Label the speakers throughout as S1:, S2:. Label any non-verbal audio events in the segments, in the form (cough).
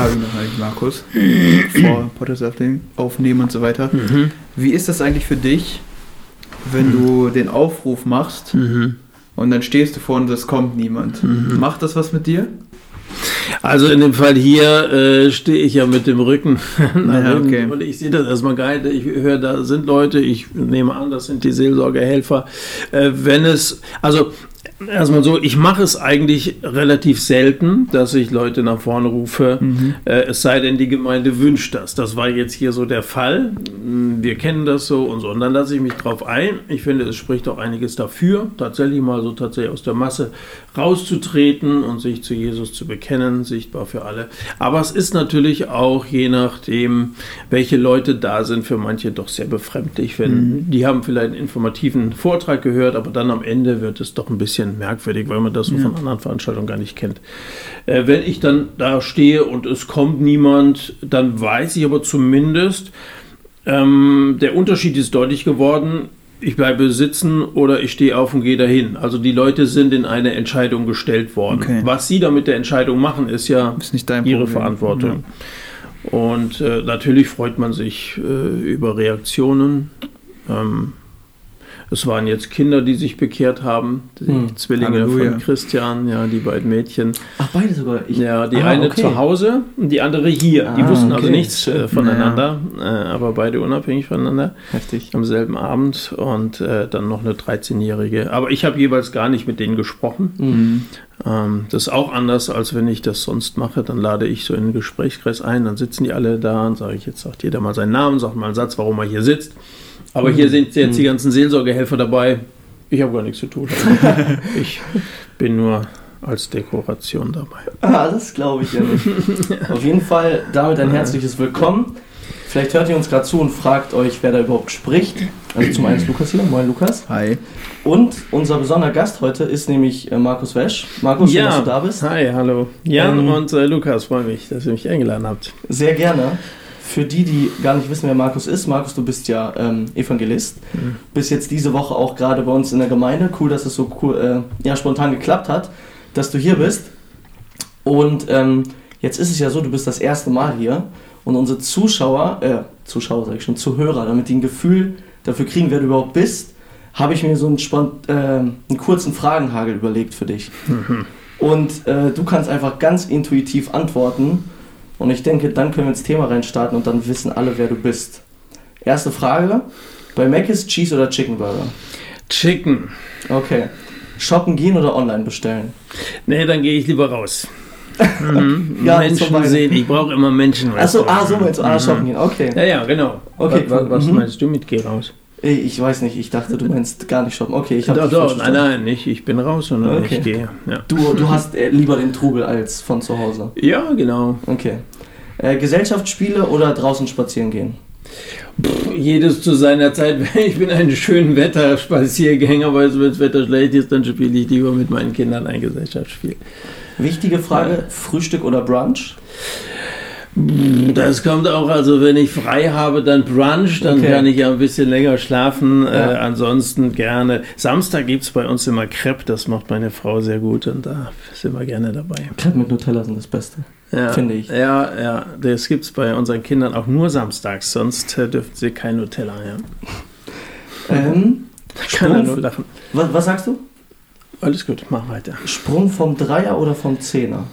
S1: Habe ich noch eigentlich, Markus. (clears throat) vor Podcast aufnehmen und so weiter.
S2: Mhm.
S1: Wie ist das eigentlich für dich, wenn du den Aufruf machst
S2: Mhm.
S1: und dann stehst du vor und es kommt niemand? Macht das was mit dir?
S2: Also in dem Fall hier äh, stehe ich ja mit dem Rücken (laughs)
S1: Ja, okay.
S2: und ich sehe das erstmal geil. Ich höre, da sind Leute, ich nehme an, das sind die Seelsorgehelfer. Äh, wenn es, also erstmal so, ich mache es eigentlich relativ selten, dass ich Leute nach vorne rufe, äh, es sei denn, die Gemeinde wünscht das. Das war jetzt hier so der Fall. Mm, Wir kennen das so und so. Und dann lasse ich mich drauf ein. Ich finde, es spricht auch einiges dafür, tatsächlich mal so tatsächlich aus der Masse rauszutreten und sich zu Jesus zu bekennen, sichtbar für alle. Aber es ist natürlich auch je nachdem, welche Leute da sind, für manche doch sehr befremdlich. Wenn, Die haben vielleicht einen informativen Vortrag gehört, aber dann am Ende wird es doch ein bisschen merkwürdig, weil man das so von anderen Veranstaltungen gar nicht kennt. Äh, wenn ich dann da stehe und es kommt niemand, dann weiß ich aber zumindest, ähm, der Unterschied ist deutlich geworden. Ich bleibe sitzen oder ich stehe auf und gehe dahin. Also die Leute sind in eine Entscheidung gestellt worden.
S1: Okay.
S2: Was sie da mit der Entscheidung machen, ist ja
S1: Ist
S2: ihre
S1: Problem.
S2: Verantwortung. Und äh, natürlich freut man sich äh, über Reaktionen. Ähm, es waren jetzt Kinder, die sich bekehrt haben, die
S3: Hm.
S2: Zwillinge
S1: Halleluja.
S2: von Christian, ja, die beiden Mädchen.
S3: Ach, beide sogar. Ich,
S2: Ja, die
S3: Ah,
S2: eine
S3: okay.
S2: zu Hause und die andere hier. die
S3: Ah,
S2: wussten also
S3: okay.
S2: nichts äh, voneinander, äh, aber beide unabhängig voneinander
S3: Heftig.
S2: am selben Abend und äh, dann noch eine 13-Jährige. Aber ich habe jeweils gar nicht mit denen gesprochen.
S3: Mhm.
S2: Ähm, das ist auch anders, als wenn ich das sonst mache. Dann lade ich so in den Gesprächskreis ein, dann sitzen die alle da und sage ich, jetzt sagt jeder mal seinen Namen, sagt mal einen Satz, warum er hier sitzt. Aber hier sind jetzt die ganzen Seelsorgehelfer dabei. Ich habe gar nichts zu tun. (laughs) ich bin nur als Dekoration dabei.
S3: Ah, das glaube ich ja nicht. (laughs) Auf jeden Fall damit ein herzliches Willkommen. Vielleicht hört ihr uns gerade zu und fragt euch, wer da überhaupt spricht. Also zum einen ist Lukas hier. Moin Lukas.
S1: Hi.
S3: Und unser besonderer Gast heute ist nämlich äh, Markus Wesch. Markus, schön, dass du da bist.
S2: Hi, hallo. Jan
S3: Ähm,
S2: und äh, Lukas, freue mich, dass ihr mich eingeladen habt.
S3: Sehr gerne. Für die, die gar nicht wissen, wer Markus ist, Markus, du bist ja ähm, Evangelist. Bist jetzt diese Woche auch gerade bei uns in der Gemeinde. Cool, dass es so cool, äh, ja, spontan geklappt hat, dass du hier bist. Und ähm, jetzt ist es ja so, du bist das erste Mal hier. Und unsere Zuschauer, äh, Zuschauer sage ich schon, Zuhörer, damit die ein Gefühl dafür kriegen, wer du überhaupt bist, habe ich mir so einen, spont äh, einen kurzen Fragenhagel überlegt für dich. Und äh, du kannst einfach ganz intuitiv antworten. Und ich denke, dann können wir ins Thema reinstarten und dann wissen alle, wer du bist. Erste Frage: Bei Mac ist Cheese oder Chicken Burger?
S2: Chicken.
S3: Okay. Shoppen gehen oder online bestellen?
S2: Nee, dann gehe ich lieber raus. (laughs) Mhm.
S3: Ja,
S2: Menschen sehen, ich brauche immer Menschen.
S3: Achso, ah, so meinst du. Ah, shoppen gehen. Okay.
S2: Ja, ja, genau.
S3: Okay,
S2: was, was
S3: mhm.
S2: meinst du mit geh raus?
S3: Ich weiß nicht, ich dachte, du meinst gar nicht shoppen. Okay, ich habe
S2: Doch, doch, nein, nein, nicht. Ich bin raus, sondern
S3: Okay.
S2: ich gehe. Ja.
S3: Du, du hast äh, lieber den Trubel als von zu Hause.
S2: ja, genau.
S3: Okay. Äh, Gesellschaftsspiele oder draußen spazieren gehen?
S2: Pff, jedes zu seiner Zeit. (laughs) Ich bin ein schön Wetter-Spaziergänger, aber wenn das Wetter schlecht ist, dann spiele ich lieber mit meinen Kindern ein Gesellschaftsspiel.
S3: Wichtige Frage: Frühstück oder Brunch?
S2: Das kommt auch, also wenn ich frei habe, dann Brunch, dann
S3: Okay.
S2: kann ich ja ein bisschen länger schlafen.
S3: Ja.
S2: Äh, ansonsten gerne. Samstag gibt es bei uns immer Crepe, das macht meine Frau sehr gut und da sind wir gerne dabei.
S3: Crepe mit Nutella sind das Beste.
S2: Ja,
S3: Finde ich.
S2: Ja, ja, das gibt es bei unseren Kindern auch nur samstags, sonst äh, dürfen sie kein Nutella. Ja.
S3: Ähm,
S2: kann
S3: Sprung,
S2: nur lachen.
S3: was, was sagst du?
S2: Alles gut, mach weiter.
S3: Sprung vom Dreier oder vom Zehner?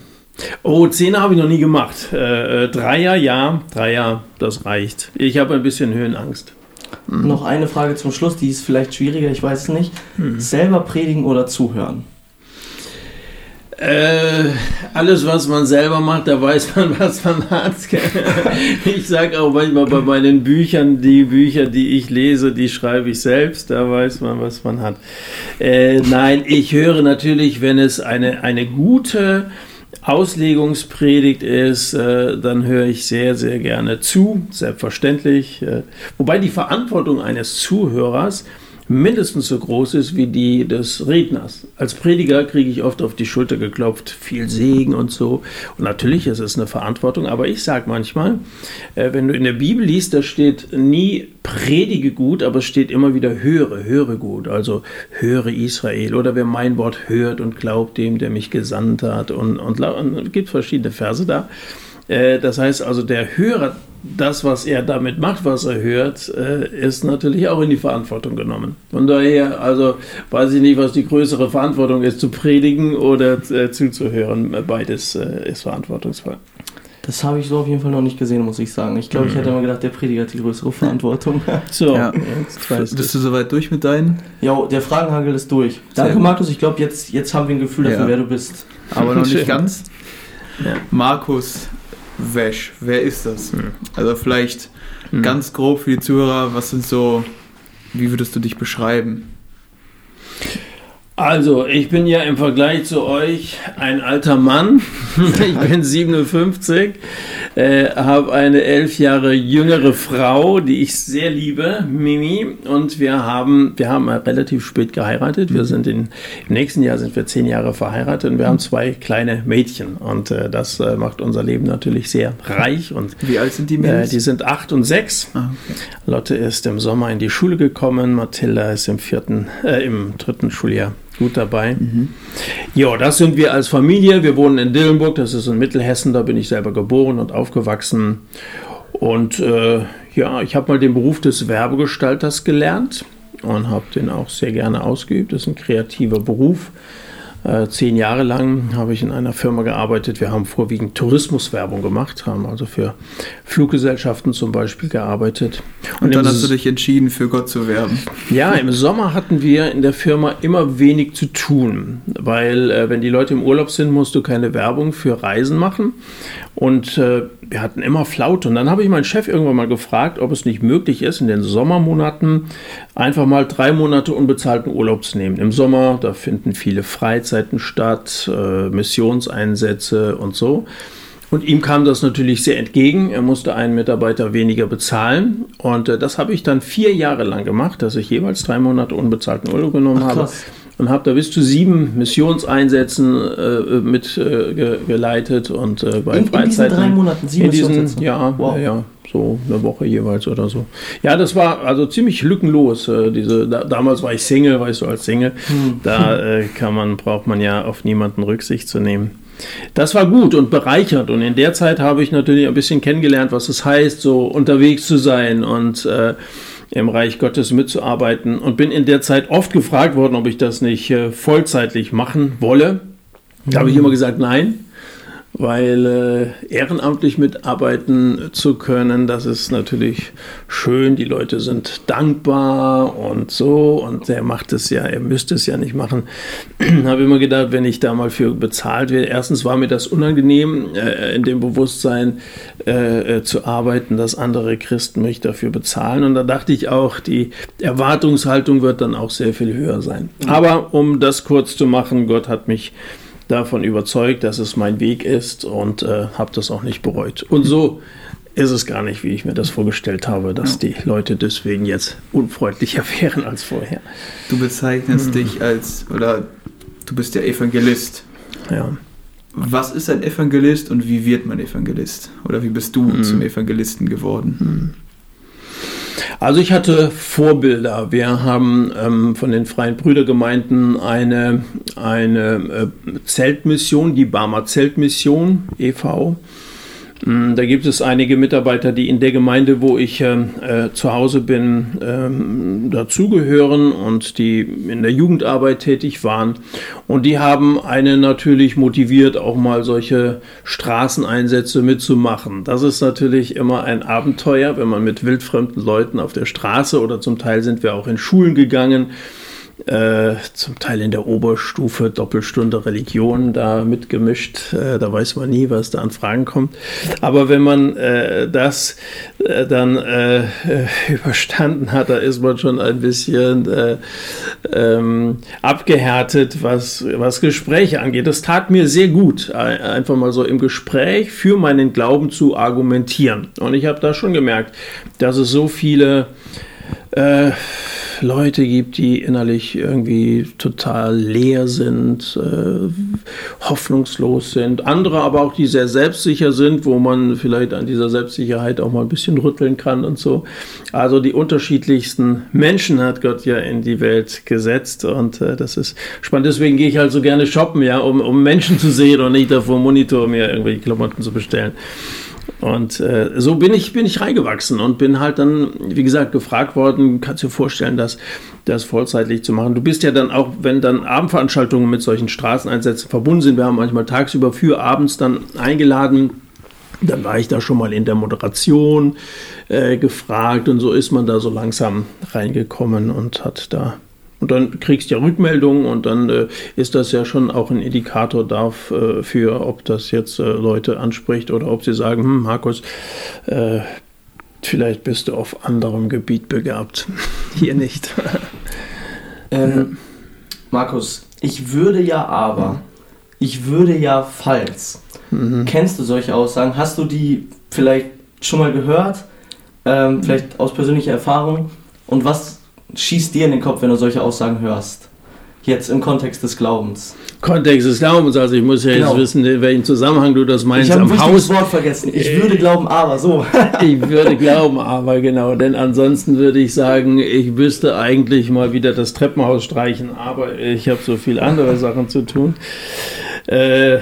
S2: Oh, Zehner habe ich noch nie gemacht. Äh, äh, Dreier, ja, Dreier, das reicht. Ich habe ein bisschen Höhenangst.
S3: Noch eine Frage zum Schluss, die ist vielleicht schwieriger, ich weiß es nicht. Selber predigen oder zuhören?
S2: Äh, alles, was man selber macht, da weiß man, (laughs) was man hat. Ich sage auch manchmal bei meinen Büchern, die Bücher, die ich lese, die schreibe ich selbst, da weiß man, was man hat. Äh, nein, ich höre natürlich, wenn es eine, eine gute Auslegungspredigt ist, äh, dann höre ich sehr, sehr gerne zu, selbstverständlich. Äh, wobei die Verantwortung eines Zuhörers mindestens so groß ist wie die des Redners. Als Prediger kriege ich oft auf die Schulter geklopft, viel Segen und so. Und natürlich ist es eine Verantwortung, aber ich sage manchmal, äh, wenn du in der Bibel liest, da steht nie predige gut, aber es steht immer wieder höre, höre gut. Also höre Israel oder wer mein Wort hört und glaubt dem, der mich gesandt hat. Und, es gibt verschiedene Verse da. Äh, das heißt also, der Hörer, das, was er damit macht, was er hört, äh, ist natürlich auch in die Verantwortung genommen. Von daher, also weiß ich nicht, was die größere Verantwortung ist, zu predigen oder äh, zuzuhören. Beides äh, ist verantwortungsvoll.
S3: Das habe ich so auf jeden Fall noch nicht gesehen, muss ich sagen. Ich glaube, ich hätte immer gedacht, der Prediger hat die größere Verantwortung. (laughs)
S2: So,
S1: Ja.
S2: jetzt weißt
S1: Bist
S2: du.
S1: soweit durch mit deinen?
S3: ja, der Fragenhagel ist durch. Danke. Markus. Ich glaube, jetzt, jetzt haben wir ein Gefühl dafür,
S1: Ja.
S3: wer du bist.
S1: Aber noch (laughs) nicht ganz.
S2: Ja.
S1: Markus Wesch, wer ist das?
S2: Hm.
S1: Also vielleicht
S2: Hm.
S1: ganz grob für die Zuhörer, was sind so, wie würdest du dich beschreiben?
S2: Also, ich bin ja im Vergleich zu euch ein alter Mann. (laughs) Ich bin 57, äh, habe eine elf Jahre jüngere Frau, die ich sehr liebe, Mimi. Und wir haben, wir haben relativ spät geheiratet. Wir sind in, im nächsten Jahr sind wir zehn Jahre verheiratet und wir haben zwei kleine Mädchen. Und äh, das äh, macht unser Leben natürlich sehr reich. Und
S1: Wie alt sind die
S2: äh,
S1: Mädels?
S2: die sind acht und sechs.
S1: ah, okay.
S2: Lotte ist im Sommer in die Schule gekommen, Mathilda ist im vierten, äh, im dritten Schuljahr gut dabei. Ja, das sind wir als Familie. Wir wohnen in Dillenburg, das ist in Mittelhessen, da bin ich selber geboren und aufgewachsen. Und äh, ja, ich habe mal den Beruf des Werbegestalters gelernt und habe den auch sehr gerne ausgeübt. Das ist ein kreativer Beruf. Äh, zehn Jahre lang habe ich in einer Firma gearbeitet. Wir haben vorwiegend Tourismuswerbung gemacht, haben also für Fluggesellschaften zum Beispiel gearbeitet.
S1: Und dann
S2: im
S1: hast du dich entschieden, für Gott zu werben.
S2: ja, (laughs) im Sommer hatten wir in der Firma immer wenig zu tun, weil äh, wenn die Leute im Urlaub sind, musst du keine Werbung für Reisen machen. Und äh, wir hatten immer Flaute. Und dann habe ich meinen Chef irgendwann mal gefragt, ob es nicht möglich ist, in den Sommermonaten einfach mal drei Monate unbezahlten Urlaub zu nehmen. Im Sommer, da finden viele Freizeiten statt, äh, Missionseinsätze und so. Und ihm kam das natürlich sehr entgegen. Er musste einen Mitarbeiter weniger bezahlen. Und äh, das habe ich dann vier Jahre lang gemacht, dass ich jeweils drei Monate unbezahlten Urlaub genommen
S3: Ach,
S2: habe. Und habe da bis zu sieben Missionseinsätzen äh, mit äh, ge geleitet und äh, bei
S3: In, in diesen
S2: Freizeiten.
S3: drei Monaten sieben
S2: in diesen, ja,
S3: Wow.
S2: ja, so eine Woche jeweils oder so. Ja, das war also ziemlich lückenlos. Äh, diese, da, damals war ich Single, weißt du, als Single.
S3: Hm.
S2: Da äh, kann man, braucht man ja auf niemanden Rücksicht zu nehmen. Das war gut und bereichernd. Und in der Zeit habe ich natürlich ein bisschen kennengelernt, was es heißt, so unterwegs zu sein und äh, im Reich Gottes mitzuarbeiten. Und bin in der Zeit oft gefragt worden, ob ich das nicht äh, vollzeitlich machen wolle. Da habe ich immer gesagt, nein weil äh, ehrenamtlich mitarbeiten zu können, das ist natürlich schön. Die Leute sind dankbar und so und er macht es ja, er müsste es ja nicht machen. (clears throat) Habe immer gedacht, wenn ich da mal für bezahlt werde, erstens war mir das unangenehm, äh, in dem Bewusstsein äh, äh, zu arbeiten, dass andere Christen mich dafür bezahlen. Und da dachte ich auch, die Erwartungshaltung wird dann auch sehr viel höher sein. Aber um das kurz zu machen, Gott hat mich davon überzeugt, dass es mein Weg ist und äh, habe das auch nicht bereut. Und so ist es gar nicht, wie ich mir das vorgestellt habe, dass die Leute deswegen jetzt unfreundlicher (laughs) wären als vorher.
S1: Du bezeichnest dich als, oder du bist ja Evangelist.
S2: Ja.
S1: Was ist ein Evangelist und wie wird man Evangelist? Oder wie bist du zum Evangelisten geworden?
S2: Also ich hatte Vorbilder. Wir haben ähm, von den Freien Brüdergemeinden eine, eine äh, Zeltmission, die Barmer Zeltmission e.V. Mm, Da gibt es einige Mitarbeiter, die in der Gemeinde, wo ich ähm, äh, zu Hause bin, ähm, dazugehören und die in der Jugendarbeit tätig waren. Und die haben einen natürlich motiviert, auch mal solche Straßeneinsätze mitzumachen. Das ist natürlich immer ein Abenteuer, wenn man mit wildfremden Leuten auf der Straße oder zum Teil sind wir auch in Schulen gegangen äh, zum Teil in der Oberstufe Doppelstunde Religion da mitgemischt. Äh, da weiß man nie, was da an Fragen kommt. Aber wenn man äh, das äh, dann äh, (laughs) überstanden hat, da ist man schon ein bisschen äh, ähm, abgehärtet, was, was Gespräche angeht. Das tat mir sehr gut, ein- einfach mal so im Gespräch für meinen Glauben zu argumentieren. Und ich habe da schon gemerkt, dass es so viele äh, Leute gibt, die innerlich irgendwie total leer sind, äh, hoffnungslos sind. Andere aber auch, die sehr selbstsicher sind, wo man vielleicht an dieser Selbstsicherheit auch mal ein bisschen rütteln kann und so. Also die unterschiedlichsten Menschen hat Gott ja in die Welt gesetzt und äh, das ist spannend. Deswegen gehe ich halt so gerne shoppen, ja, um, um Menschen zu sehen und nicht auf dem Monitor mir irgendwelche Klamotten zu bestellen. Und äh, so bin ich, bin ich reingewachsen und bin halt dann, wie gesagt, gefragt worden, kannst du dir vorstellen, das, das vollzeitlich zu machen. Du bist ja dann auch, wenn dann Abendveranstaltungen mit solchen Straßeneinsätzen verbunden sind, wir haben manchmal tagsüber für abends dann eingeladen, dann war ich da schon mal in der Moderation äh, gefragt und so ist man da so langsam reingekommen und hat da und dann kriegst du ja Rückmeldungen und dann äh, ist das ja schon auch ein Indikator dafür, äh, ob das jetzt äh, Leute anspricht oder ob sie sagen, hm, Markus, äh, vielleicht bist du auf anderem Gebiet begabt. (laughs) Hier nicht. (laughs)
S3: ähm, Markus, ich würde ja aber, ich würde ja falls. Mhm. Kennst du solche Aussagen? Hast du die vielleicht schon mal gehört? Ähm, vielleicht aus persönlicher Erfahrung? Und was schießt dir in den Kopf, wenn du solche Aussagen hörst? Jetzt im Kontext des Glaubens.
S2: Kontext des Glaubens, also ich muss ja genau. jetzt wissen, in welchem Zusammenhang du das meinst.
S3: Ich habe ein Haus. Wort vergessen. Ich würde glauben, aber so. (laughs)
S2: ich würde glauben, aber genau, denn ansonsten würde ich sagen, ich müsste eigentlich mal wieder das Treppenhaus streichen, aber ich habe so viel andere Sachen zu tun. Äh,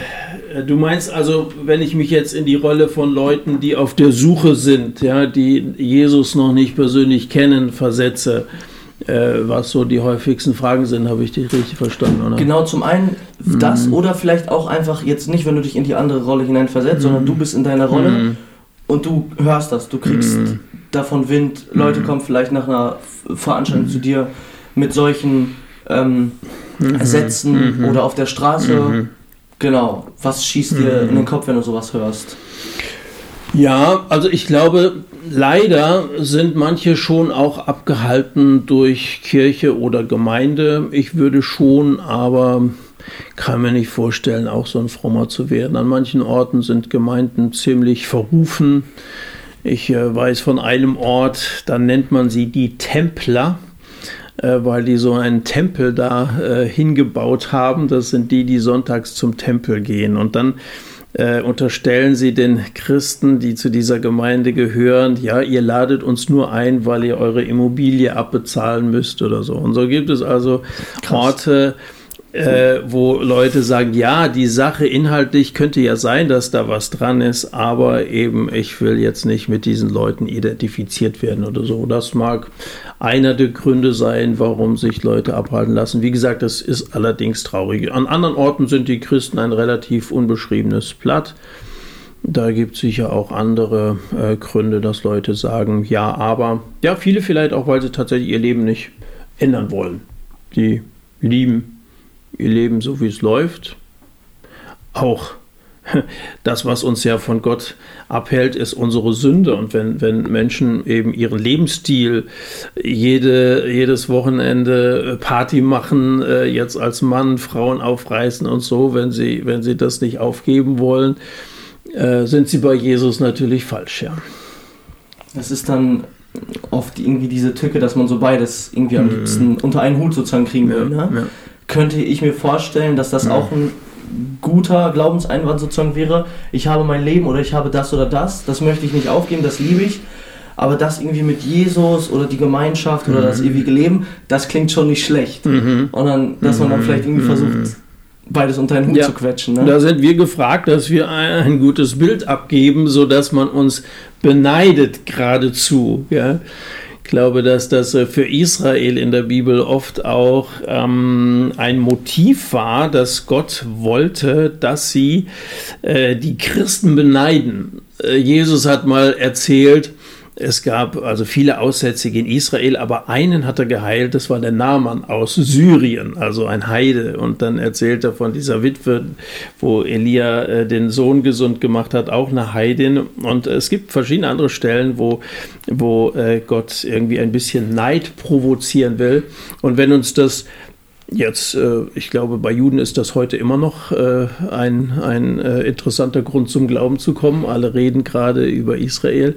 S2: du meinst also, wenn ich mich jetzt in die Rolle von Leuten, die auf der Suche sind, ja, die Jesus noch nicht persönlich kennen, versetze, äh, was so die häufigsten Fragen sind, habe ich dich richtig verstanden, oder?
S3: Genau, zum einen das mhm. oder vielleicht auch einfach jetzt nicht, wenn du dich in die andere Rolle hineinversetzt, mhm. sondern du bist in deiner Rolle mhm. und du hörst das, du kriegst mhm. davon Wind, Leute mhm. kommen vielleicht nach einer Veranstaltung zu dir mit solchen ähm, mhm. Sätzen oder auf der Straße. Genau, was schießt dir in den Kopf, wenn du sowas hörst?
S2: Ja, also ich glaube, leider sind manche schon auch abgehalten durch Kirche oder Gemeinde. Ich würde schon, aber kann mir nicht vorstellen, auch so ein Frommer zu werden. An manchen Orten sind Gemeinden ziemlich verrufen. Ich äh, weiß von einem Ort, da nennt man sie die Templer, äh, weil die so einen Tempel da äh, hingebaut haben. Das sind die, die sonntags zum Tempel gehen. Und dann äh, unterstellen sie den Christen, die zu dieser Gemeinde gehören, ja, ihr ladet uns nur ein, weil ihr eure Immobilie abbezahlen müsst oder so. Und so gibt es also Krass. Orte, äh, wo Leute sagen, ja, die Sache inhaltlich könnte ja sein, dass da was dran ist, aber eben ich will jetzt nicht mit diesen Leuten identifiziert werden oder so. Das mag einer der Gründe sein, warum sich Leute abhalten lassen. Wie gesagt, das ist allerdings traurig. An anderen Orten sind die Christen ein relativ unbeschriebenes Blatt. Da gibt es sicher auch andere äh, Gründe, dass Leute sagen, ja, aber, ja, viele vielleicht auch, weil sie tatsächlich ihr Leben nicht ändern wollen. Die lieben ihr Leben so, wie es läuft. Auch (laughs) das, was uns ja von Gott abhält, ist unsere Sünde. Und wenn, wenn Menschen eben ihren Lebensstil jede, jedes Wochenende Party machen, äh, jetzt als Mann Frauen aufreißen und so, wenn sie, wenn sie das nicht aufgeben wollen, äh, sind sie bei Jesus natürlich falsch, ja.
S3: Das ist dann oft irgendwie diese Tücke, dass man so beides irgendwie am mhm. liebsten unter einen Hut sozusagen kriegen will. Ne? Ja könnte ich mir vorstellen, dass das ja. auch ein guter Glaubenseinwand sozusagen wäre. Ich habe mein Leben oder ich habe das oder das, das möchte ich nicht aufgeben, das liebe ich. Aber das irgendwie mit Jesus oder die Gemeinschaft mhm. oder das mhm. ewige Leben, das klingt schon nicht schlecht. Mhm. Und dann, dass man dann vielleicht irgendwie mhm. versucht, beides unter einen Hut ja. zu quetschen. Ne?
S2: Da sind wir gefragt, dass wir ein gutes Bild abgeben, sodass man uns beneidet geradezu. Ja? Ich glaube, dass das äh, für Israel in der Bibel oft auch ähm, ein Motiv war, dass Gott wollte, dass sie äh, die Christen beneiden. Äh, Jesus hat mal erzählt, es gab also viele Aussätzige in Israel, aber einen hat er geheilt, das war der Naaman aus Syrien, also ein Heide. Und dann erzählt er von dieser Witwe, wo Elia äh, den Sohn gesund gemacht hat, auch eine Heidin. Und es gibt verschiedene andere Stellen, wo, wo äh, Gott irgendwie ein bisschen Neid provozieren will. Und wenn uns das Jetzt, äh, ich glaube, bei Juden ist das heute immer noch äh, ein, ein äh, interessanter Grund zum Glauben zu kommen. Alle reden gerade über Israel.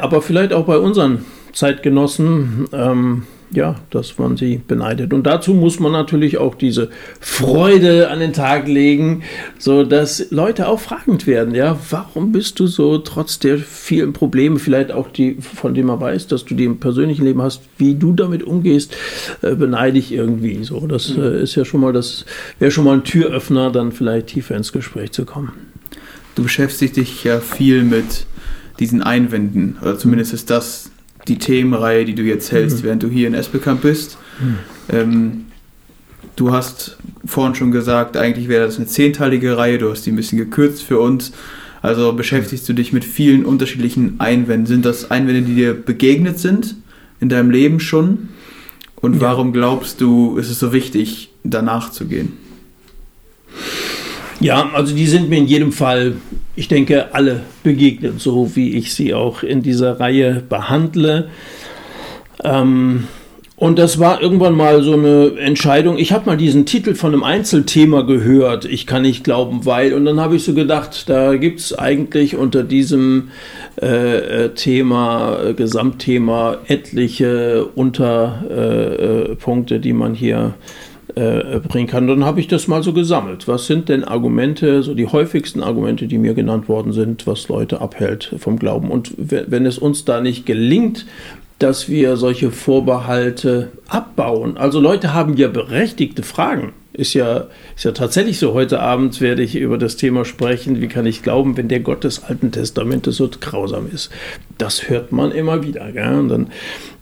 S2: aber vielleicht auch bei unseren Zeitgenossen, ähm, ja, dass man sie beneidet. Und dazu muss man natürlich auch diese Freude an den Tag legen, so dass Leute auch fragend werden. Ja, warum bist du so trotz der vielen Probleme, vielleicht auch die, von denen man weiß, dass du die im persönlichen Leben hast, wie du damit umgehst, äh, beneide ich irgendwie. So, das mhm. äh, ist ja schon mal, das wäre schon mal ein Türöffner, dann vielleicht tiefer ins Gespräch zu kommen.
S1: Du beschäftigst dich ja viel mit diesen Einwänden, oder zumindest ist das die Themenreihe, die du jetzt hältst, mhm. während du hier in Esbekamp bist. Mhm. Ähm, du hast vorhin schon gesagt, eigentlich wäre das eine zehnteilige Reihe, du hast die ein bisschen gekürzt für uns. Also beschäftigst du dich mit vielen unterschiedlichen Einwänden. Sind das Einwände, die dir begegnet sind in deinem Leben schon? Und ja. warum glaubst du, ist es so wichtig, danach zu gehen?
S2: Ja, also die sind mir in jedem Fall, ich denke, alle begegnet, so wie ich sie auch in dieser Reihe behandle. Ähm, und das war irgendwann mal so eine Entscheidung. Ich habe mal diesen Titel von einem Einzelthema gehört, ich kann nicht glauben, weil. Und dann habe ich so gedacht, da gibt es eigentlich unter diesem äh, äh Thema, äh, Gesamtthema, etliche Unterpunkte, äh, die man hier äh, bringen kann. Dann habe ich das mal so gesammelt. Was sind denn Argumente, so die häufigsten Argumente, die mir genannt worden sind, was Leute abhält vom Glauben? Und wenn es uns da nicht gelingt, dass wir solche Vorbehalte abbauen. Also Leute haben ja berechtigte Fragen. Ist ja, ist ja tatsächlich so. Heute Abend werde ich über das Thema sprechen, wie kann ich glauben, wenn der Gott des Alten Testamentes so grausam ist. Das hört man immer wieder. Gell? Und dann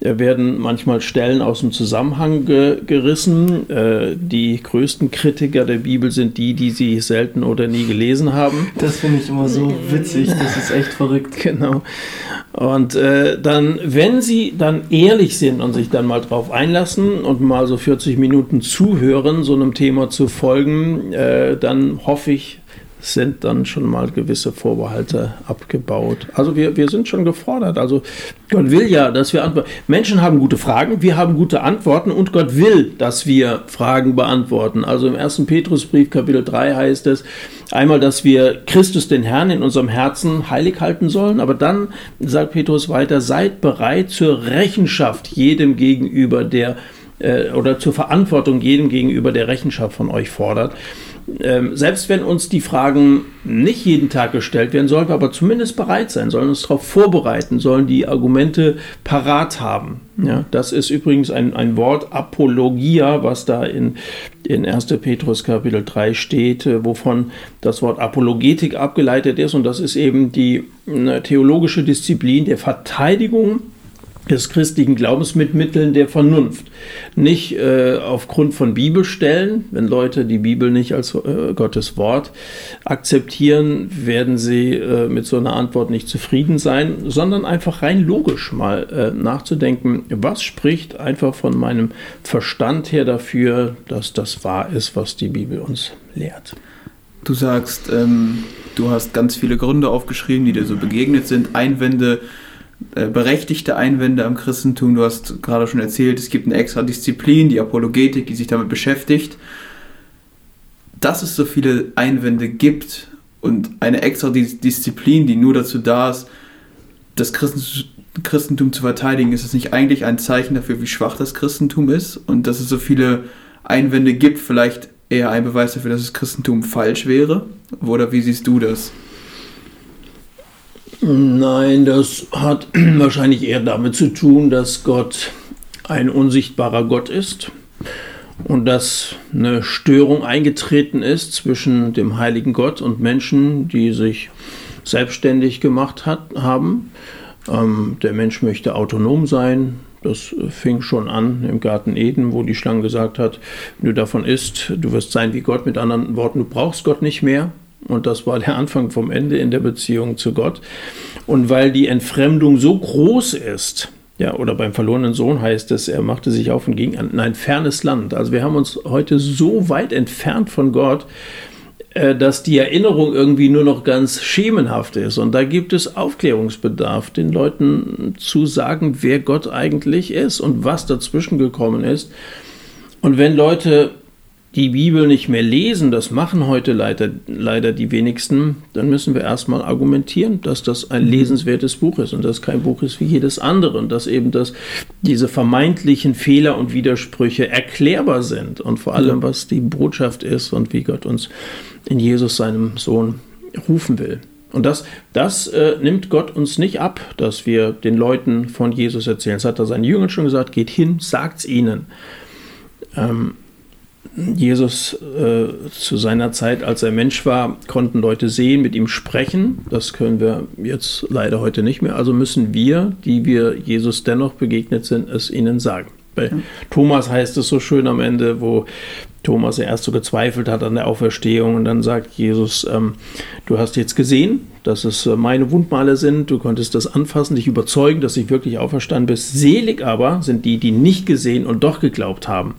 S2: werden manchmal Stellen aus dem Zusammenhang ge gerissen. Äh, die größten Kritiker der Bibel sind die, die sie selten oder nie gelesen haben.
S3: Das finde ich immer so witzig, das ist echt verrückt. (laughs)
S2: Genau. Und äh, dann, wenn sie dann ehrlich sind und sich dann mal drauf einlassen und mal so 40 Minuten zuhören, so einem Thema zu folgen, äh, dann hoffe ich, sind dann schon mal gewisse Vorbehalte abgebaut. Also wir, wir sind schon gefordert. Also Gott will ja, dass wir antworten. Menschen haben gute Fragen, wir haben gute Antworten und Gott will, dass wir Fragen beantworten. Also im 1. Petrusbrief Kapitel 3 heißt es einmal, dass wir Christus den Herrn in unserem Herzen heilig halten sollen, aber dann sagt Petrus weiter, seid bereit zur Rechenschaft jedem gegenüber, der äh, oder zur Verantwortung jedem gegenüber, der Rechenschaft von euch fordert ähm, selbst wenn uns die Fragen nicht jeden Tag gestellt werden, sollen wir aber zumindest bereit sein, sollen uns darauf vorbereiten, sollen die Argumente parat haben. Ja, das ist übrigens ein, ein Wort, Apologia, was da in, in 1. Petrus Kapitel 3 steht, äh, wovon das Wort Apologetik abgeleitet ist. Und das ist eben die theologische Disziplin der Verteidigung des christlichen Glaubens mit Mitteln der Vernunft. Nicht äh, aufgrund von Bibelstellen. Wenn Leute die Bibel nicht als äh, Gottes Wort akzeptieren, werden sie äh, mit so einer Antwort nicht zufrieden sein, sondern einfach rein logisch mal äh, nachzudenken, was spricht einfach von meinem Verstand her dafür, dass das wahr ist, was die Bibel uns lehrt.
S1: Du sagst, ähm, du hast ganz viele Gründe aufgeschrieben, die dir so begegnet sind, Einwände, berechtigte Einwände am Christentum. Du hast gerade schon erzählt, es gibt eine extra Disziplin, die Apologetik, die sich damit beschäftigt. Dass es so viele Einwände gibt und eine extra Disziplin, die nur dazu da ist, das Christentum zu verteidigen, ist es nicht eigentlich ein Zeichen dafür, wie schwach das Christentum ist und dass es so viele Einwände gibt, vielleicht eher ein Beweis dafür, dass das Christentum falsch wäre? Oder wie siehst du das?
S2: Nein, das hat (clears throat) wahrscheinlich eher damit zu tun, dass Gott ein unsichtbarer Gott ist und dass eine Störung eingetreten ist zwischen dem heiligen Gott und Menschen, die sich selbstständig gemacht hat, haben. Ähm, der Mensch möchte autonom sein. Das fing schon an im Garten Eden, wo die Schlange gesagt hat, wenn du davon isst, du wirst sein wie Gott. Mit anderen Worten, du brauchst Gott nicht mehr. Und das war der Anfang vom Ende in der Beziehung zu Gott. Und weil die Entfremdung so groß ist, ja, oder beim verlorenen Sohn heißt es, er machte sich auf und ging in ein fernes Land. Also wir haben uns heute so weit entfernt von Gott, äh, dass die Erinnerung irgendwie nur noch ganz schemenhaft ist. Und da gibt es Aufklärungsbedarf, den Leuten zu sagen, wer Gott eigentlich ist und was dazwischen gekommen ist. Und wenn Leute die Bibel nicht mehr lesen, das machen heute leider, leider die wenigsten, dann müssen wir erstmal argumentieren, dass das ein lesenswertes Buch ist und dass kein Buch ist wie jedes andere und dass eben das, diese vermeintlichen Fehler und Widersprüche erklärbar sind und vor allem, was die Botschaft ist und wie Gott uns in Jesus, seinem Sohn, rufen will. Und das, das äh, nimmt Gott uns nicht ab, dass wir den Leuten von Jesus erzählen. Das hat er seinen Jüngern schon gesagt, geht hin, sagt's ihnen. Ähm, Jesus äh, zu seiner Zeit, als er Mensch war, konnten Leute sehen, mit ihm sprechen. Das können wir jetzt leider heute nicht mehr. Also müssen wir, die wir Jesus dennoch begegnet sind, es ihnen sagen. Bei Thomas heißt es so schön am Ende, wo Thomas erst so gezweifelt hat an der Auferstehung und dann sagt Jesus, ähm, du hast jetzt gesehen, dass es äh, meine Wundmale sind, du konntest das anfassen, dich überzeugen, dass ich wirklich auferstanden bist. Selig aber sind die, die nicht gesehen und doch geglaubt haben.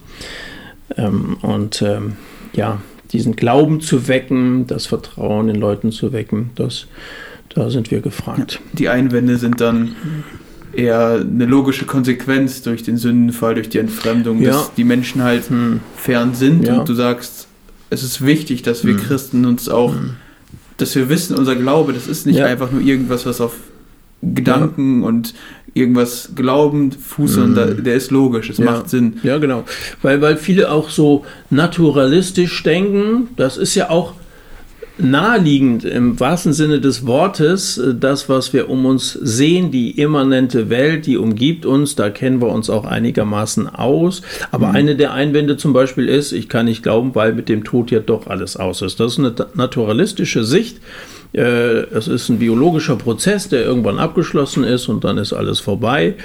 S2: Ähm, und ähm, ja, diesen Glauben zu wecken, das Vertrauen in Leuten zu wecken, das, da sind wir gefragt.
S1: Die Einwände sind dann eher eine logische Konsequenz durch den Sündenfall, durch die Entfremdung, ja. dass die Menschen halt hm. fern sind ja. und du sagst, es ist wichtig, dass wir hm. Christen uns auch, hm. dass wir wissen, unser Glaube, das ist nicht ja. einfach nur irgendwas, was auf Gedanken und irgendwas glauben, Fuß, mhm. der, der ist logisch, es
S2: ja.
S1: macht Sinn.
S2: Ja, genau. Weil, weil viele auch so naturalistisch denken, das ist ja auch naheliegend im wahrsten Sinne des Wortes, das, was wir um uns sehen, die immanente Welt, die umgibt uns, da kennen wir uns auch einigermaßen aus. Aber mhm. eine der Einwände zum Beispiel ist, ich kann nicht glauben, weil mit dem Tod ja doch alles aus ist. Das ist eine naturalistische Sicht. Äh, es ist ein biologischer Prozess, der irgendwann abgeschlossen ist und dann ist alles vorbei.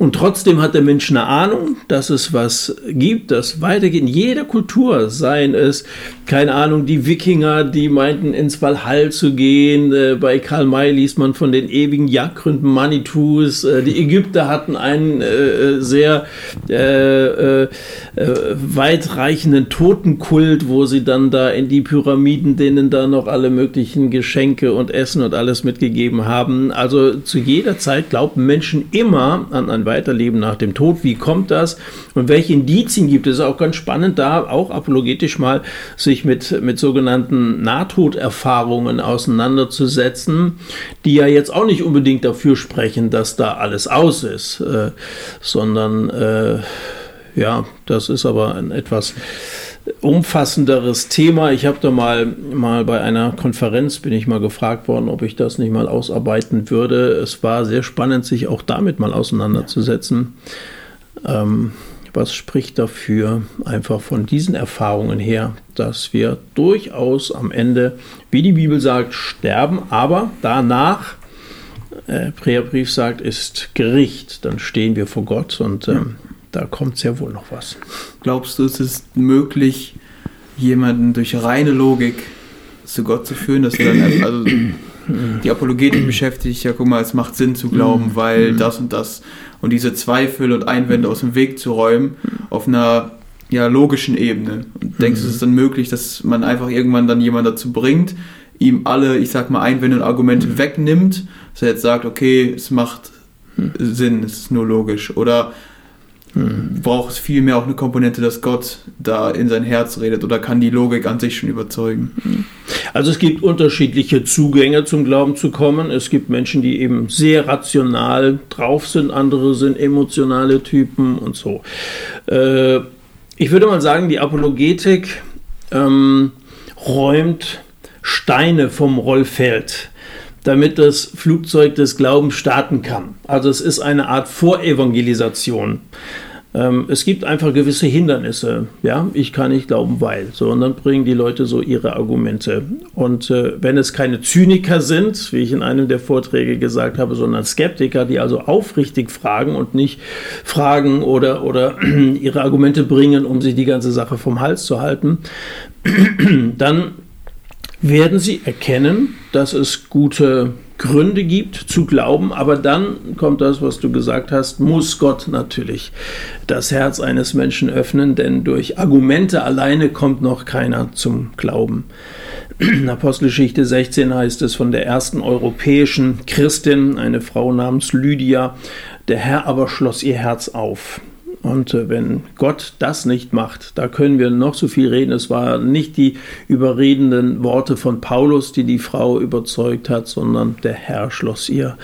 S2: Und trotzdem hat der Mensch eine Ahnung, dass es was gibt, das weitergeht in jeder Kultur, seien es, keine Ahnung, die Wikinger, die meinten ins Valhall zu gehen, äh, bei Karl May liest man von den ewigen Jagdgründen Manitus, äh, die Ägypter hatten einen äh, sehr äh, äh, weitreichenden Totenkult, wo sie dann da in die Pyramiden denen da noch alle möglichen Geschenke und Essen und alles mitgegeben haben. Also zu jeder Zeit glaubten Menschen immer an ein Weiterleben nach dem Tod. Wie kommt das? Und welche Indizien gibt es? Auch ganz spannend, da auch apologetisch mal sich mit, mit sogenannten Nahtoderfahrungen auseinanderzusetzen, die ja jetzt auch nicht unbedingt dafür sprechen, dass da alles aus ist, äh, sondern äh, ja, das ist aber ein etwas umfassenderes Thema. Ich habe da mal, mal bei einer Konferenz, bin ich mal gefragt worden, ob ich das nicht mal ausarbeiten würde. Es war sehr spannend, sich auch damit mal auseinanderzusetzen. Ähm, was spricht dafür, einfach von diesen Erfahrungen her, dass wir durchaus am Ende, wie die Bibel sagt, sterben, aber danach, äh, Präerbrief sagt, ist Gericht. Dann stehen wir vor Gott und ähm, da kommt sehr wohl noch was.
S1: Glaubst du, es ist möglich, jemanden durch reine Logik zu Gott zu führen, dass dann, also die Apologetik beschäftigt ja, guck mal, es macht Sinn zu glauben, mhm. weil mhm. das und das und diese Zweifel und Einwände aus dem Weg zu räumen auf einer ja, logischen Ebene. Und denkst du, es ist dann möglich, dass man einfach irgendwann dann jemanden dazu bringt, ihm alle, ich sag mal, Einwände und Argumente mhm. wegnimmt, dass er jetzt sagt, okay, es macht Sinn, es ist nur logisch. Oder hm. Braucht es vielmehr auch eine Komponente, dass Gott da in sein Herz redet oder kann die Logik an sich schon überzeugen? Hm.
S2: Also es gibt unterschiedliche Zugänge zum Glauben zu kommen. Es gibt Menschen, die eben sehr rational drauf sind, andere sind emotionale Typen und so. Äh, ich würde mal sagen, die Apologetik ähm, räumt Steine vom Rollfeld damit das Flugzeug des Glaubens starten kann. Also es ist eine Art Vorevangelisation. Ähm, es gibt einfach gewisse Hindernisse. Ja, ich kann nicht glauben, weil. So, und dann bringen die Leute so ihre Argumente. Und äh, wenn es keine Zyniker sind, wie ich in einem der Vorträge gesagt habe, sondern Skeptiker, die also aufrichtig fragen und nicht fragen oder, oder (clears throat) ihre Argumente bringen, um sich die ganze Sache vom Hals zu halten, (clears throat) dann werden sie erkennen, dass es gute Gründe gibt zu glauben, aber dann kommt das, was du gesagt hast, muss Gott natürlich das Herz eines Menschen öffnen, denn durch Argumente alleine kommt noch keiner zum Glauben. In Apostelgeschichte 16 heißt es von der ersten europäischen Christin, eine Frau namens Lydia, der Herr aber schloss ihr Herz auf Und äh, wenn Gott das nicht macht, da können wir noch so viel reden. Es waren nicht die überredenden Worte von Paulus, die die Frau überzeugt hat, sondern der Herr schloss ihr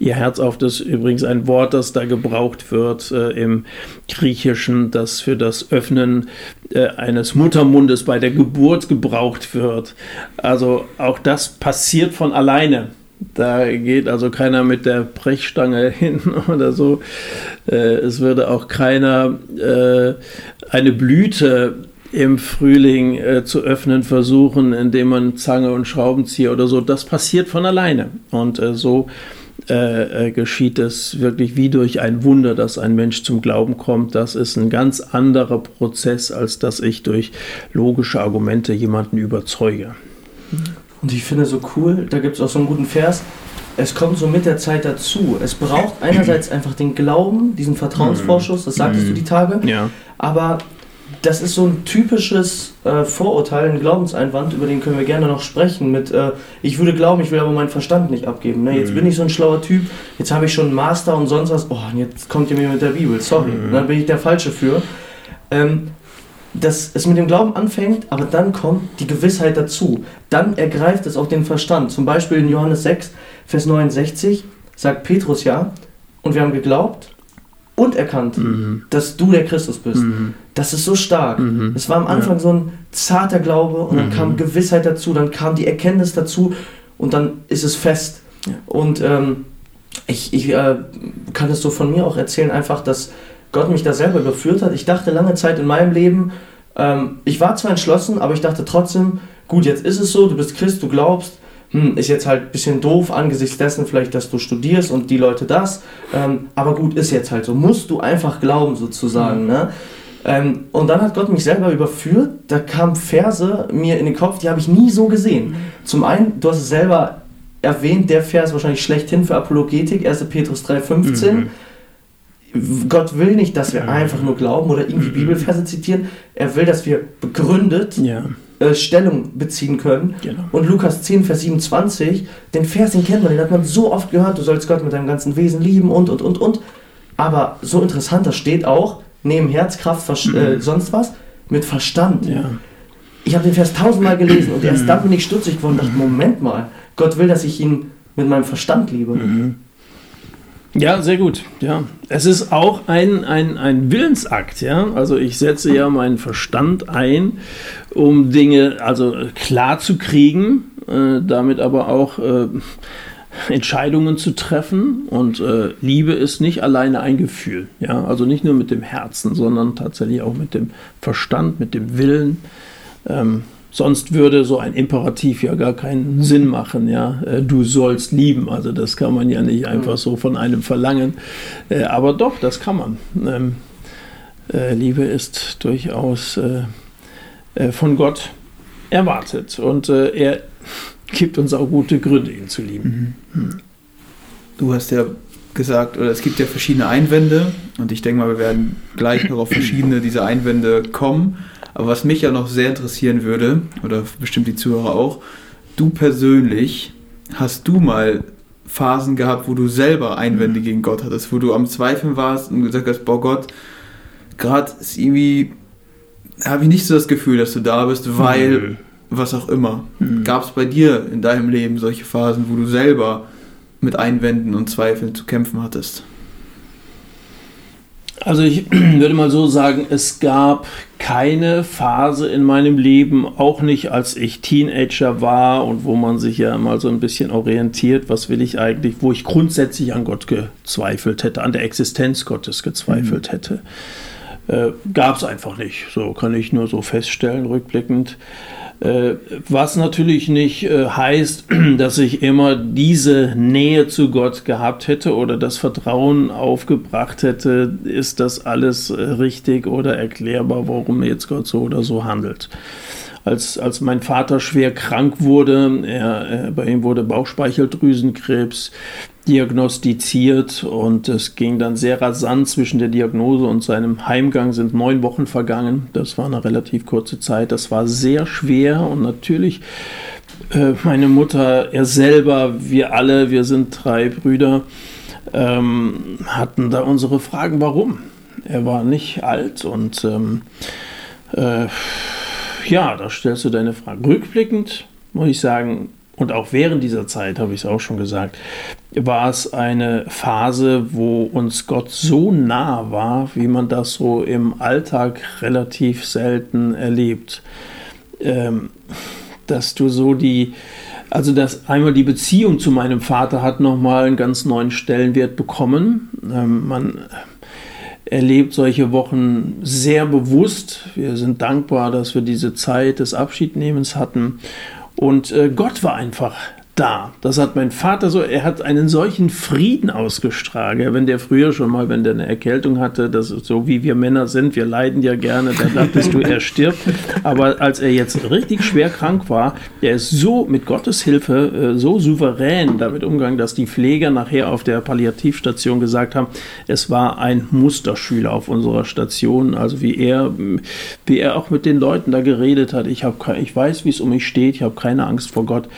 S2: ihr Herz auf. Das ist übrigens ein Wort, das da gebraucht wird äh, im Griechischen, das für das Öffnen äh, eines Muttermundes bei der Geburt gebraucht wird. Also auch das passiert von alleine. Da geht also keiner mit der Brechstange (laughs) hin oder so. Äh, es würde auch keiner äh, eine Blüte im Frühling äh, zu öffnen versuchen, indem man Zange und Schraubenzieher oder so. Das passiert von alleine. Und äh, so äh, äh, geschieht es wirklich wie durch ein Wunder, dass ein Mensch zum Glauben kommt. Das ist ein ganz anderer Prozess, als dass ich durch logische Argumente jemanden überzeuge.
S3: Und ich finde so cool, da gibt es auch so einen guten Vers. Es kommt so mit der Zeit dazu. Es braucht (clears throat) einerseits einfach den Glauben, diesen Vertrauensvorschuss, das sagtest du die Tage.
S2: Ja.
S3: Aber das ist so ein typisches äh, Vorurteil, ein Glaubenseinwand, über den können wir gerne noch sprechen. Mit, äh, ich würde glauben, ich will aber meinen Verstand nicht abgeben. Ne? Jetzt mhm. bin ich so ein schlauer Typ, jetzt habe ich schon einen Master und sonst was. Oh, und jetzt kommt ihr mir mit der Bibel, sorry. Mhm. Dann bin ich der Falsche für. Ähm, dass es mit dem Glauben anfängt, aber dann kommt die Gewissheit dazu. Dann ergreift es auch den Verstand. Zum Beispiel in Johannes 6, Vers 69 sagt Petrus ja, und wir haben geglaubt und erkannt, mhm. dass du der Christus bist. Mhm. Das ist so stark. Mhm. Es war am Anfang ja. so ein zarter Glaube und dann kam mhm. Gewissheit dazu, dann kam die Erkenntnis dazu und dann ist es fest. Ja. Und ähm, ich, ich äh, kann es so von mir auch erzählen, einfach, dass Gott mich da selber überführt hat. Ich dachte lange Zeit in meinem Leben, ähm, ich war zwar entschlossen, aber ich dachte trotzdem, gut, jetzt ist es so, du bist Christ, du glaubst, hm, ist jetzt halt ein bisschen doof angesichts dessen vielleicht, dass du studierst und die Leute das. Ähm, aber gut, ist jetzt halt so. Musst du einfach glauben sozusagen. Mhm. Ne? Ähm, und dann hat Gott mich selber überführt. Da kamen Verse mir in den Kopf, die habe ich nie so gesehen. Mhm. Zum einen, du hast es selber erwähnt, der Vers wahrscheinlich schlechthin für Apologetik, 1. Petrus 3,15. Mhm. Gott will nicht, dass wir einfach nur glauben oder irgendwie mhm. Bibelverse zitieren. Er will, dass wir begründet ja. Äh, Stellung beziehen können. Genau. Und Lukas 10, Vers 27, den Vers, den kennt man, den hat man so oft gehört, du sollst Gott mit deinem ganzen Wesen lieben und, und, und, und. Aber so interessant, da steht auch, neben Herzkraft, Vers mhm. äh, sonst was, mit Verstand. Ja. Ich habe den Vers tausendmal gelesen und erst mhm. dann bin ich stutzig geworden und dachte, Moment mal, Gott will, dass ich ihn mit meinem Verstand liebe. Mhm.
S2: Ja, sehr gut. Ja. Es ist auch ein, ein, ein Willensakt. Ja? Also ich setze ja meinen Verstand ein, um Dinge also klar zu kriegen, äh, damit aber auch äh, Entscheidungen zu treffen. Und äh, Liebe ist nicht alleine ein Gefühl. Ja? Also nicht nur mit dem Herzen, sondern tatsächlich auch mit dem Verstand, mit dem Willen. Ähm, Sonst würde so ein Imperativ ja gar keinen Sinn machen, ja. Äh, du sollst lieben. Also das kann man ja nicht einfach so von einem verlangen. Äh, aber doch, das kann man. Ähm, äh, Liebe ist durchaus von Gott erwartet. Und er gibt uns auch gute Gründe, ihn zu lieben.
S1: Mhm. mhm. Du hast ja gesagt, oder es gibt ja verschiedene Einwände und ich denke mal, wir werden gleich noch auf verschiedene dieser Einwände kommen. Aber was mich ja noch sehr interessieren würde, oder bestimmt die Zuhörer auch, du persönlich, hast du mal Phasen gehabt, wo du selber Einwände gegen Gott hattest, wo du am Zweifeln warst und gesagt hast, boah Gott, gerade ist irgendwie, habe ich nicht so das Gefühl, dass du da bist, weil mhm. was auch immer. Mhm. Gab es bei dir in deinem Leben solche Phasen, wo du selber mit Einwänden und Zweifeln zu kämpfen hattest?
S2: Also ich (clears throat) würde mal so sagen, es gab keine Phase in meinem Leben, auch nicht als ich Teenager war und wo man sich ja mal so ein bisschen orientiert, was will ich eigentlich, wo ich grundsätzlich an Gott gezweifelt hätte, an der Existenz Gottes gezweifelt mhm. hätte. Äh, gab es einfach nicht. So kann ich nur so feststellen, rückblickend. Äh, was natürlich nicht äh, heißt, (clears throat) dass ich immer diese Nähe zu Gott gehabt hätte oder das Vertrauen aufgebracht hätte, ist das alles äh, richtig oder erklärbar, warum jetzt Gott so oder so handelt. Als, als mein Vater schwer krank wurde, er, bei ihm wurde Bauchspeicheldrüsenkrebs, diagnostiziert und es ging dann sehr rasant zwischen der Diagnose und seinem Heimgang sind neun Wochen vergangen. Das war eine relativ kurze Zeit. Das war sehr schwer und natürlich äh, meine Mutter, er selber, wir alle, wir sind drei Brüder, ähm, hatten da unsere Fragen, warum? er war nicht alt und ähm, äh, ja, da stellst du deine Frage. Rückblickend muss ich sagen, und auch während dieser Zeit, habe ich es auch schon gesagt, war es eine Phase, wo uns Gott so nah war, wie man das so im Alltag relativ selten erlebt. Ähm, dass du so die, also dass einmal die Beziehung zu meinem Vater hat nochmal einen ganz neuen Stellenwert bekommen. Ähm, man erlebt solche Wochen sehr bewusst. Wir sind dankbar, dass wir diese Zeit des Abschiednehmens hatten. Und äh, Gott war einfach da. Das hat mein Vater so, er hat einen solchen Frieden ausgestrahlt. Wenn der früher schon mal, wenn der eine Erkältung hatte, das ist so wie wir Männer sind, wir leiden ja gerne, da dachtest du, er stirbt. Aber als er jetzt richtig schwer krank war, er ist so mit Gottes Hilfe äh, so souverän damit umgegangen, dass die Pfleger nachher auf der Palliativstation gesagt haben, es war ein Musterschüler auf unserer Station, also wie er, wie er auch mit den Leuten da geredet hat. Ich, hab, ich weiß, wie es um mich steht, ich habe keine Angst vor Gott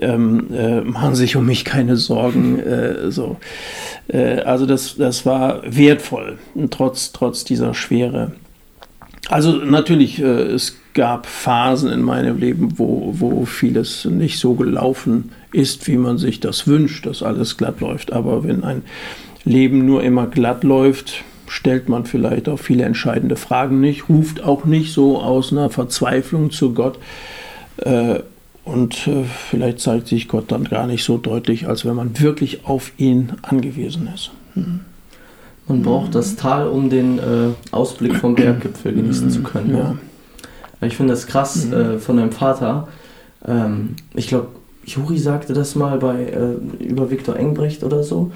S2: ähm, äh, machen sich um mich keine Sorgen. Äh, so. Äh, also das, das war wertvoll, trotz, trotz dieser Schwere. Also natürlich, äh, es gab Phasen in meinem Leben, wo, wo vieles nicht so gelaufen ist, wie man sich das wünscht, dass alles glatt läuft. Aber wenn ein Leben nur immer glatt läuft, stellt man vielleicht auch viele entscheidende Fragen nicht, ruft auch nicht so aus einer Verzweiflung zu Gott. Und äh, vielleicht zeigt sich Gott dann gar nicht so deutlich, als wenn man wirklich auf ihn angewiesen ist. Hm.
S3: Man braucht das Tal, um den äh, Ausblick vom (clears throat) Berggipfel genießen zu können. Ja. ja. Ich finde das krass mhm. äh, von deinem Vater. Ähm, ich glaube, Juri sagte das mal bei äh, über Viktor Engbrecht oder so.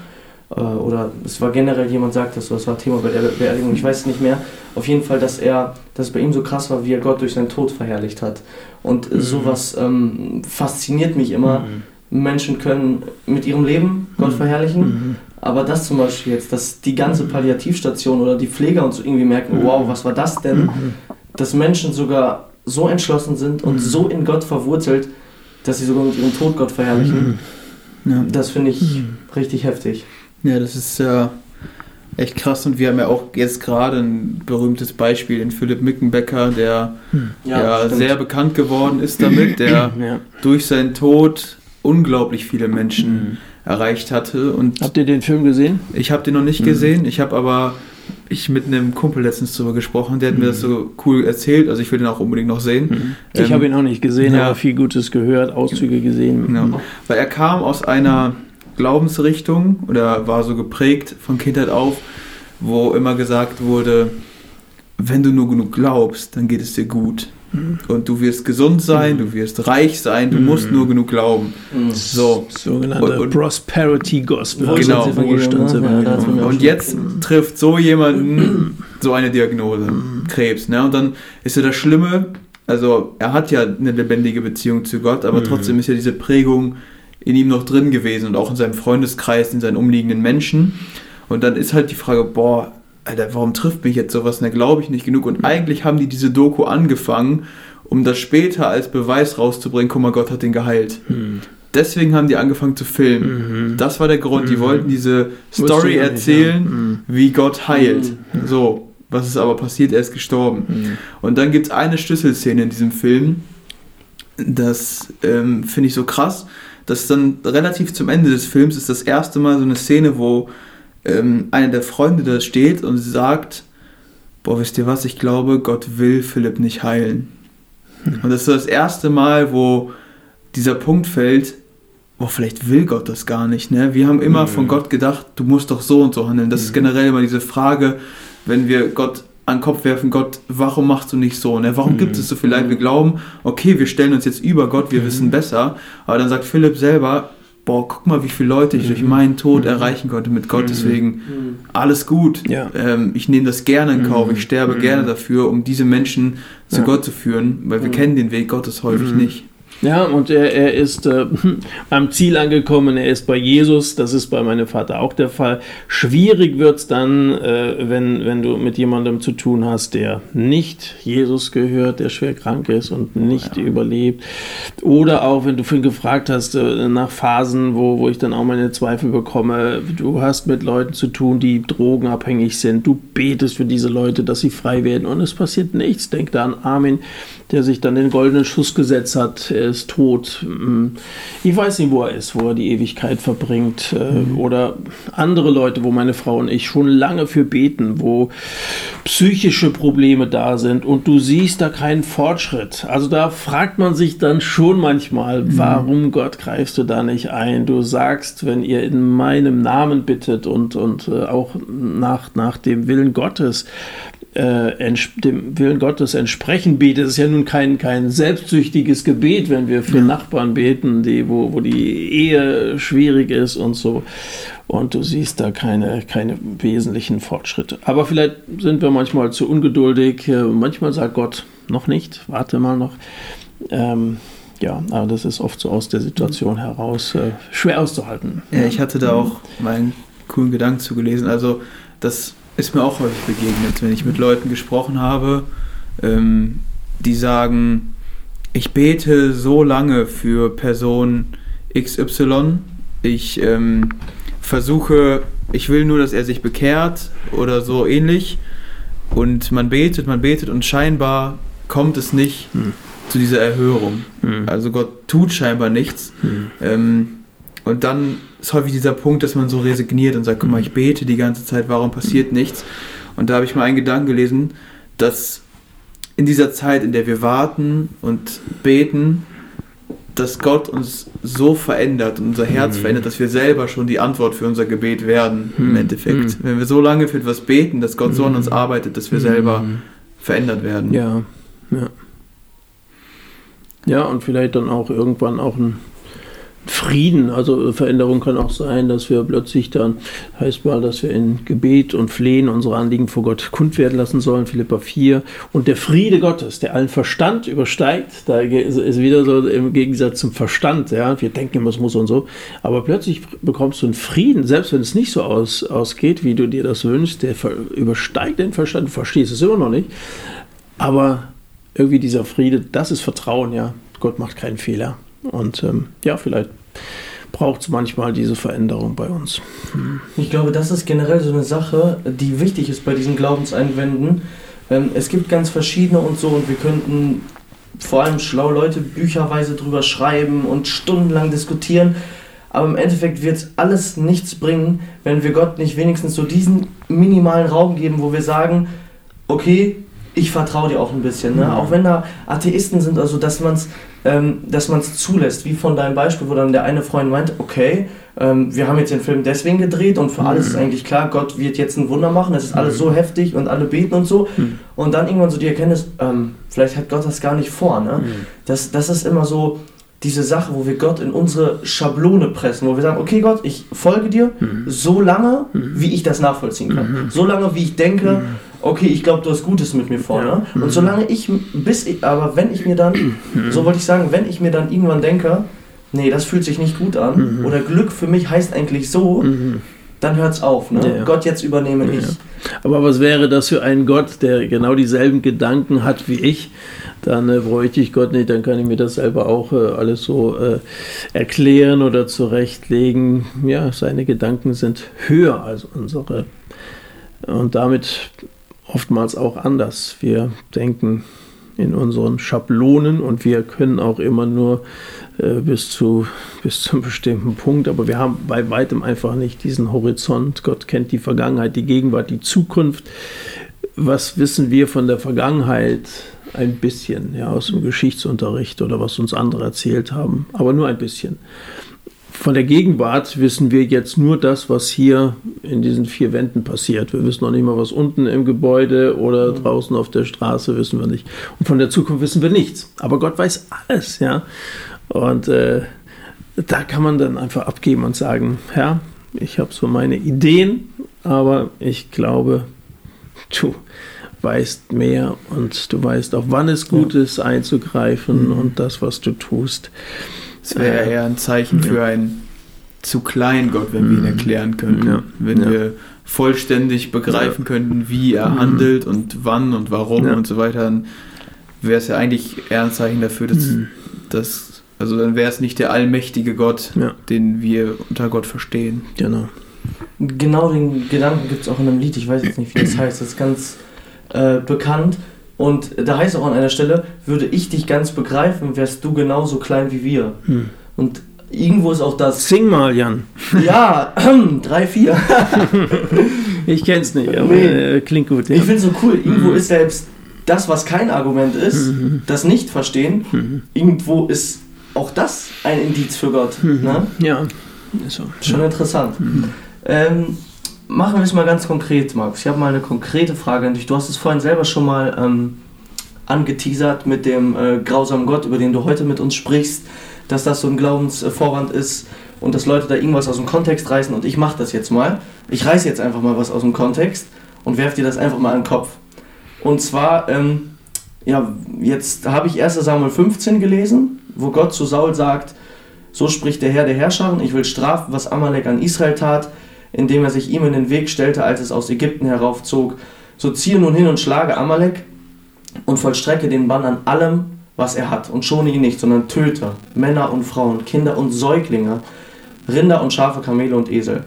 S3: Äh, oder es war generell jemand sagt das, das war Thema bei der Beerdigung, ich weiß es nicht mehr. Auf jeden Fall, dass er, dass es bei ihm so krass war, wie er Gott durch seinen Tod verherrlicht hat. Und mhm. sowas ähm, fasziniert mich immer. Mhm. Menschen können mit ihrem Leben Gott mhm. verherrlichen, mhm. aber das zum Beispiel jetzt, dass die ganze Palliativstation oder die Pfleger uns so irgendwie merken, mhm. wow, was war das denn? Mhm. Dass Menschen sogar so entschlossen sind und so in Gott verwurzelt, dass sie sogar mit ihrem Tod Gott verherrlichen. Ja. Das finde ich richtig heftig.
S1: Ja, das ist ja echt krass und wir haben ja auch jetzt gerade ein berühmtes Beispiel in Philipp Mickenbecker, der hm. ja, ja sehr bekannt geworden ist damit, der ja. durch seinen Tod unglaublich viele Menschen hm. erreicht hatte. Und
S2: Habt ihr den Film gesehen?
S1: Ich habe den noch nicht hm. gesehen, ich habe aber ich mit einem Kumpel letztens darüber gesprochen, der hat mhm. mir das so cool erzählt, also ich will den auch unbedingt noch sehen. Mhm.
S2: Ich ähm, habe ihn auch nicht gesehen, ja. aber viel Gutes gehört, Auszüge gesehen.
S1: Genau. Weil er kam aus einer Glaubensrichtung oder war so geprägt von Kindheit auf, wo immer gesagt wurde, wenn du nur genug glaubst, dann geht es dir gut. Mhm. Und du wirst gesund sein, du wirst reich sein, du mhm. musst nur genug glauben.
S2: Mhm. So. Sogenannte und, und Prosperity Gospel.
S1: Genau. Ne? Und jetzt trifft so jemanden so eine Diagnose, mhm. Krebs. Ne? Und dann ist ja das Schlimme, also er hat ja eine lebendige Beziehung zu Gott, aber mhm. trotzdem ist ja diese Prägung in ihm noch drin gewesen und auch in seinem Freundeskreis, in seinen umliegenden Menschen. Und dann ist halt die Frage, boah, Alter, warum trifft mich jetzt sowas? Da glaube ich nicht genug. Und eigentlich haben die diese Doku angefangen, um das später als Beweis rauszubringen, guck mal, Gott hat den geheilt. Hm. Deswegen haben die angefangen zu filmen. Mhm. Das war der Grund. Die mhm. wollten diese Story erzählen, mhm. wie Gott heilt. Mhm. So, was ist aber passiert? Er ist gestorben. Mhm. Und dann gibt es eine Schlüsselszene in diesem Film. Das ähm, finde ich so krass das ist dann relativ zum Ende des Films ist das erste Mal so eine Szene, wo ähm, einer der Freunde da steht und sagt, boah, wisst ihr was, ich glaube, Gott will Philipp nicht heilen. Hm. Und das ist das erste Mal, wo dieser Punkt fällt, boah, vielleicht will Gott das gar nicht. Ne? Wir haben immer hm. von Gott gedacht, du musst doch so und so handeln. Das hm. ist generell immer diese Frage, wenn wir Gott an den Kopf werfen, Gott, warum machst du nicht so? Ne? Warum mhm. gibt es so viel Leid? Wir glauben, okay, wir stellen uns jetzt über Gott, wir mhm. wissen besser. Aber dann sagt Philipp selber, boah, guck mal, wie viele Leute ich mhm. durch meinen Tod mhm. erreichen konnte mit Gott. Mhm. Deswegen mhm. alles gut. Ja. Ähm, ich nehme das gerne in Kauf. Ich sterbe gerne dafür, um diese Menschen zu ja. Gott zu führen, weil wir kennen den Weg Gottes häufig nicht.
S2: Ja, und er, er ist äh, (laughs) am Ziel angekommen, er ist bei Jesus, das ist bei meinem Vater auch der Fall. Schwierig wird es dann, äh, wenn, wenn du mit jemandem zu tun hast, der nicht Jesus gehört, der schwer krank ist und nicht ja. überlebt. Oder auch, wenn du vorhin gefragt hast, äh, nach Phasen, wo, wo ich dann auch meine Zweifel bekomme, du hast mit Leuten zu tun, die drogenabhängig sind, du betest für diese Leute, dass sie frei werden und es passiert nichts. Denk da an Armin, der sich dann den goldenen Schuss gesetzt hat. Er ist tot. Hm. Ich weiß nicht, wo er ist, wo er die Ewigkeit verbringt. Mhm. Oder andere Leute, wo meine Frau und ich schon lange für beten, wo psychische Probleme da sind und du siehst da keinen Fortschritt. Also da fragt man sich dann schon manchmal, mhm. warum Gott greifst du da nicht ein? Du sagst, wenn ihr in meinem Namen bittet und, und äh, auch nach, nach dem Willen Gottes, äh, dem Willen Gottes entsprechen betet. Es ist ja nun kein, kein selbstsüchtiges Gebet, wenn wir für ja. Nachbarn beten, die, wo, wo die Ehe schwierig ist und so. Und du siehst da keine, keine wesentlichen Fortschritte. Aber vielleicht sind wir manchmal zu ungeduldig. Äh, manchmal sagt Gott, noch nicht, warte mal noch. Ähm, ja, aber das ist oft so aus der Situation heraus äh, schwer auszuhalten.
S1: Ja, ich hatte da auch meinen coolen Gedanken zugelesen. Also, das ist mir auch häufig begegnet, wenn ich mit Leuten gesprochen habe, ähm, die sagen, ich bete so lange für Person XY, ich ähm, versuche, ich will nur, dass er sich bekehrt oder so ähnlich. Und man betet, man betet und scheinbar kommt es nicht hm. zu dieser Erhörung. Hm. Also Gott tut scheinbar nichts. Hm. Ähm, und dann ist häufig dieser Punkt, dass man so resigniert und sagt, guck mal, ich bete die ganze Zeit, warum passiert nichts? Und da habe ich mal einen Gedanken gelesen, dass in dieser Zeit, in der wir warten und beten, dass Gott uns so verändert und unser Herz mhm. verändert, dass wir selber schon die Antwort für unser Gebet werden, mhm. im Endeffekt. Mhm. Wenn wir so lange für etwas beten, dass Gott so an uns mhm. arbeitet, dass wir selber mhm. verändert werden.
S2: Ja, ja. Ja, und vielleicht dann auch irgendwann auch ein Frieden, also Veränderung kann auch sein, dass wir plötzlich dann, heißt mal, dass wir in Gebet und Flehen unsere Anliegen vor Gott kund werden lassen sollen, Philippa 4. Und der Friede Gottes, der allen Verstand übersteigt, da ist wieder so im Gegensatz zum Verstand, ja, wir denken immer, es muss und so, aber plötzlich bekommst du einen Frieden, selbst wenn es nicht so aus, ausgeht, wie du dir das wünschst, der übersteigt den Verstand, du verstehst es immer noch nicht, aber irgendwie dieser Friede, das ist Vertrauen, ja, Gott macht keinen Fehler. Und ähm, ja, vielleicht braucht es manchmal diese Veränderung bei uns.
S3: Hm. Ich glaube, das ist generell so eine Sache, die wichtig ist bei diesen Glaubenseinwänden. Ähm, es gibt ganz verschiedene und so und wir könnten vor allem schlaue Leute bücherweise drüber schreiben und stundenlang diskutieren. Aber im Endeffekt wird es alles nichts bringen, wenn wir Gott nicht wenigstens so diesen minimalen Raum geben, wo wir sagen, okay, ich vertraue dir auch ein bisschen. Ne? Mhm. Auch wenn da Atheisten sind, also dass man es ähm, dass man es zulässt, wie von deinem Beispiel, wo dann der eine Freund meint, okay, ähm, wir haben jetzt den Film deswegen gedreht und für mhm. alles ist eigentlich klar, Gott wird jetzt ein Wunder machen, es ist alles mhm. so heftig und alle beten und so. Mhm. Und dann irgendwann so die Erkenntnis, ähm, vielleicht hat Gott das gar nicht vor. Ne? Mhm. Das, das ist immer so diese Sache, wo wir Gott in unsere Schablone pressen, wo wir sagen, okay Gott, ich folge dir mhm. so lange, mhm. wie ich das nachvollziehen kann. So lange, wie ich denke, okay, ich glaube, du hast Gutes mit mir vor. Ja. Ne? Und mhm. solange ich, bis ich, aber wenn ich mir dann, mhm. so wollte ich sagen, wenn ich mir dann irgendwann denke, nee, das fühlt sich nicht gut an, mhm. oder Glück für mich heißt eigentlich so, mhm. Dann hört es auf. Ne? Ja. Gott, jetzt übernehme ja. ich.
S2: Aber was wäre das für ein Gott, der genau dieselben Gedanken hat wie ich? Dann äh, bräuchte ich Gott nicht, dann kann ich mir das selber auch äh, alles so äh, erklären oder zurechtlegen. Ja, seine Gedanken sind höher als unsere. Und damit oftmals auch anders. Wir denken in unseren Schablonen und wir können auch immer nur äh, bis, zu, bis zu einem bestimmten Punkt, aber wir haben bei weitem einfach nicht diesen Horizont. Gott kennt die Vergangenheit, die Gegenwart, die Zukunft. Was wissen wir von der Vergangenheit? Ein bisschen, ja, aus dem Geschichtsunterricht oder was uns andere erzählt haben, aber nur ein bisschen. Von der Gegenwart wissen wir jetzt nur das, was hier in diesen vier Wänden passiert. Wir wissen noch nicht mal, was unten im Gebäude oder mhm. draußen auf der Straße wissen wir nicht. Und von der Zukunft wissen wir nichts. Aber Gott weiß alles, ja. Und äh, da kann man dann einfach abgeben und sagen, ja, ich habe so meine Ideen, aber ich glaube, tu, weißt mehr und du weißt auch, wann es gut ist, einzugreifen mhm. und das, was du tust.
S1: Es wäre eher ein Zeichen für einen zu kleinen Gott, wenn wir ihn mhm. erklären könnten. Ja. Wenn ja. wir vollständig begreifen ja. könnten, wie er mhm. handelt und wann und warum und so weiter, dann wäre es ja eigentlich eher ein Zeichen dafür, dass, mhm. dass also dann wäre es nicht der allmächtige Gott, den wir unter Gott verstehen.
S2: Genau.
S3: Genau den Gedanken gibt es auch in einem Lied, ich weiß jetzt nicht, wie das (clears throat) heißt, das ist ganz äh, bekannt. Und da heißt auch an einer Stelle, würde ich dich ganz begreifen, wärst du genauso klein wie wir. Hm. Und irgendwo ist auch das.
S2: Sing mal, Jan. (laughs)
S3: Ja, drei, vier. (laughs)
S2: ich kenn's nicht, aber nee. äh, klingt gut.
S3: Ja. Ich finde es so cool, irgendwo mhm. ist selbst das, was kein Argument ist, mhm. das Nicht-Verstehen, mhm. irgendwo ist auch das ein Indiz für Gott.
S2: Mhm. Ne? Ja,
S3: so. Schon interessant. Mhm. Ähm, machen wir es mal ganz konkret, Max. Ich habe mal eine konkrete Frage an dich. Du hast es vorhin selber schon mal ähm, angeteasert mit dem äh, grausamen Gott, über den du heute mit uns sprichst, dass das so ein Glaubensvorwand ist und dass Leute da irgendwas aus dem Kontext reißen und ich mache das jetzt mal. Ich reiße jetzt einfach mal was aus dem Kontext und werfe dir das einfach mal an den Kopf. Und zwar, ähm, ja, jetzt habe ich 1 Samuel 15 gelesen, wo Gott zu Saul sagt, so spricht der Herr der Herrscher, ich will strafen, was Amalek an Israel tat, indem er sich ihm in den Weg stellte, als es aus Ägypten heraufzog. So ziehe nun hin und schlage Amalek und vollstrecke den Bann an allem, was er hat, und schone ihn nicht, sondern töte Männer und Frauen, Kinder und Säuglinge, Rinder und Schafe, Kamele und Esel.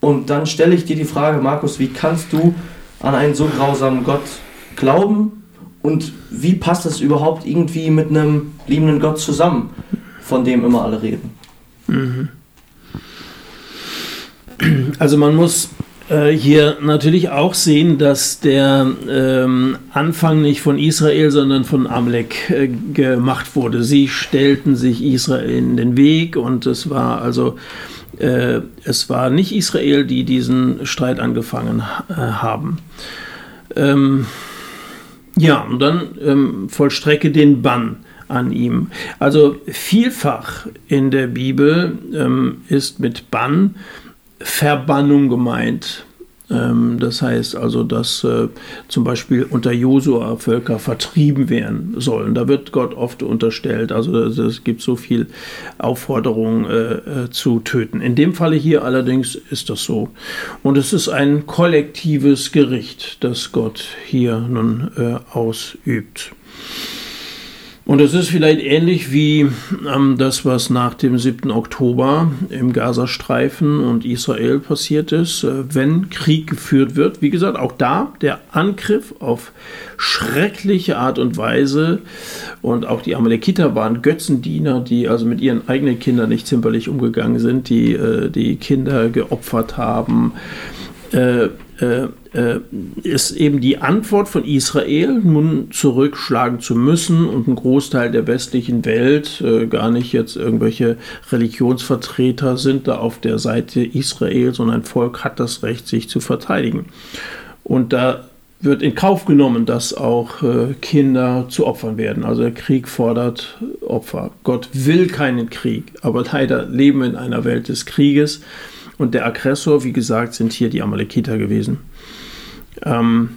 S3: Und dann stelle ich dir die Frage, Markus, wie kannst du an einen so grausamen Gott glauben und wie passt das überhaupt irgendwie mit einem liebenden Gott zusammen, von dem immer alle reden? Mhm.
S2: Also man muss äh, hier natürlich auch sehen, dass der ähm, Anfang nicht von Israel, sondern von Amalek äh, gemacht wurde. Sie stellten sich Israel in den Weg und es war also äh, es war nicht Israel, die diesen Streit angefangen äh, haben. Ähm, ja, und dann ähm, vollstrecke den Bann an ihm. Also vielfach in der Bibel ähm, ist mit Bann Verbannung gemeint. Ähm, das heißt also, dass äh, zum Beispiel unter Josua Völker vertrieben werden sollen. Da wird Gott oft unterstellt. Also es gibt so viel Aufforderung äh, äh, zu töten. In dem Falle hier allerdings ist das so. Und es ist ein kollektives Gericht, das Gott hier nun äh, ausübt. Und es ist vielleicht ähnlich wie ähm, das, was nach dem 7. Oktober im Gazastreifen und Israel passiert ist, äh, wenn Krieg geführt wird. Wie gesagt, auch da der Angriff auf schreckliche Art und Weise. Und auch die Amalekiter waren Götzendiener, die also mit ihren eigenen Kindern nicht zimperlich umgegangen sind, die äh, die Kinder geopfert haben. Äh, ist eben die Antwort von Israel, nun zurückschlagen zu müssen und ein Großteil der westlichen Welt, äh, gar nicht jetzt irgendwelche Religionsvertreter sind da auf der Seite Israel, sondern ein Volk hat das Recht, sich zu verteidigen. Und da wird in Kauf genommen, dass auch äh, Kinder zu Opfern werden. Also der Krieg fordert Opfer. Gott will keinen Krieg, aber leider leben wir in einer Welt des Krieges. Und der Aggressor, wie gesagt, sind hier die Amalekiter gewesen. Ähm,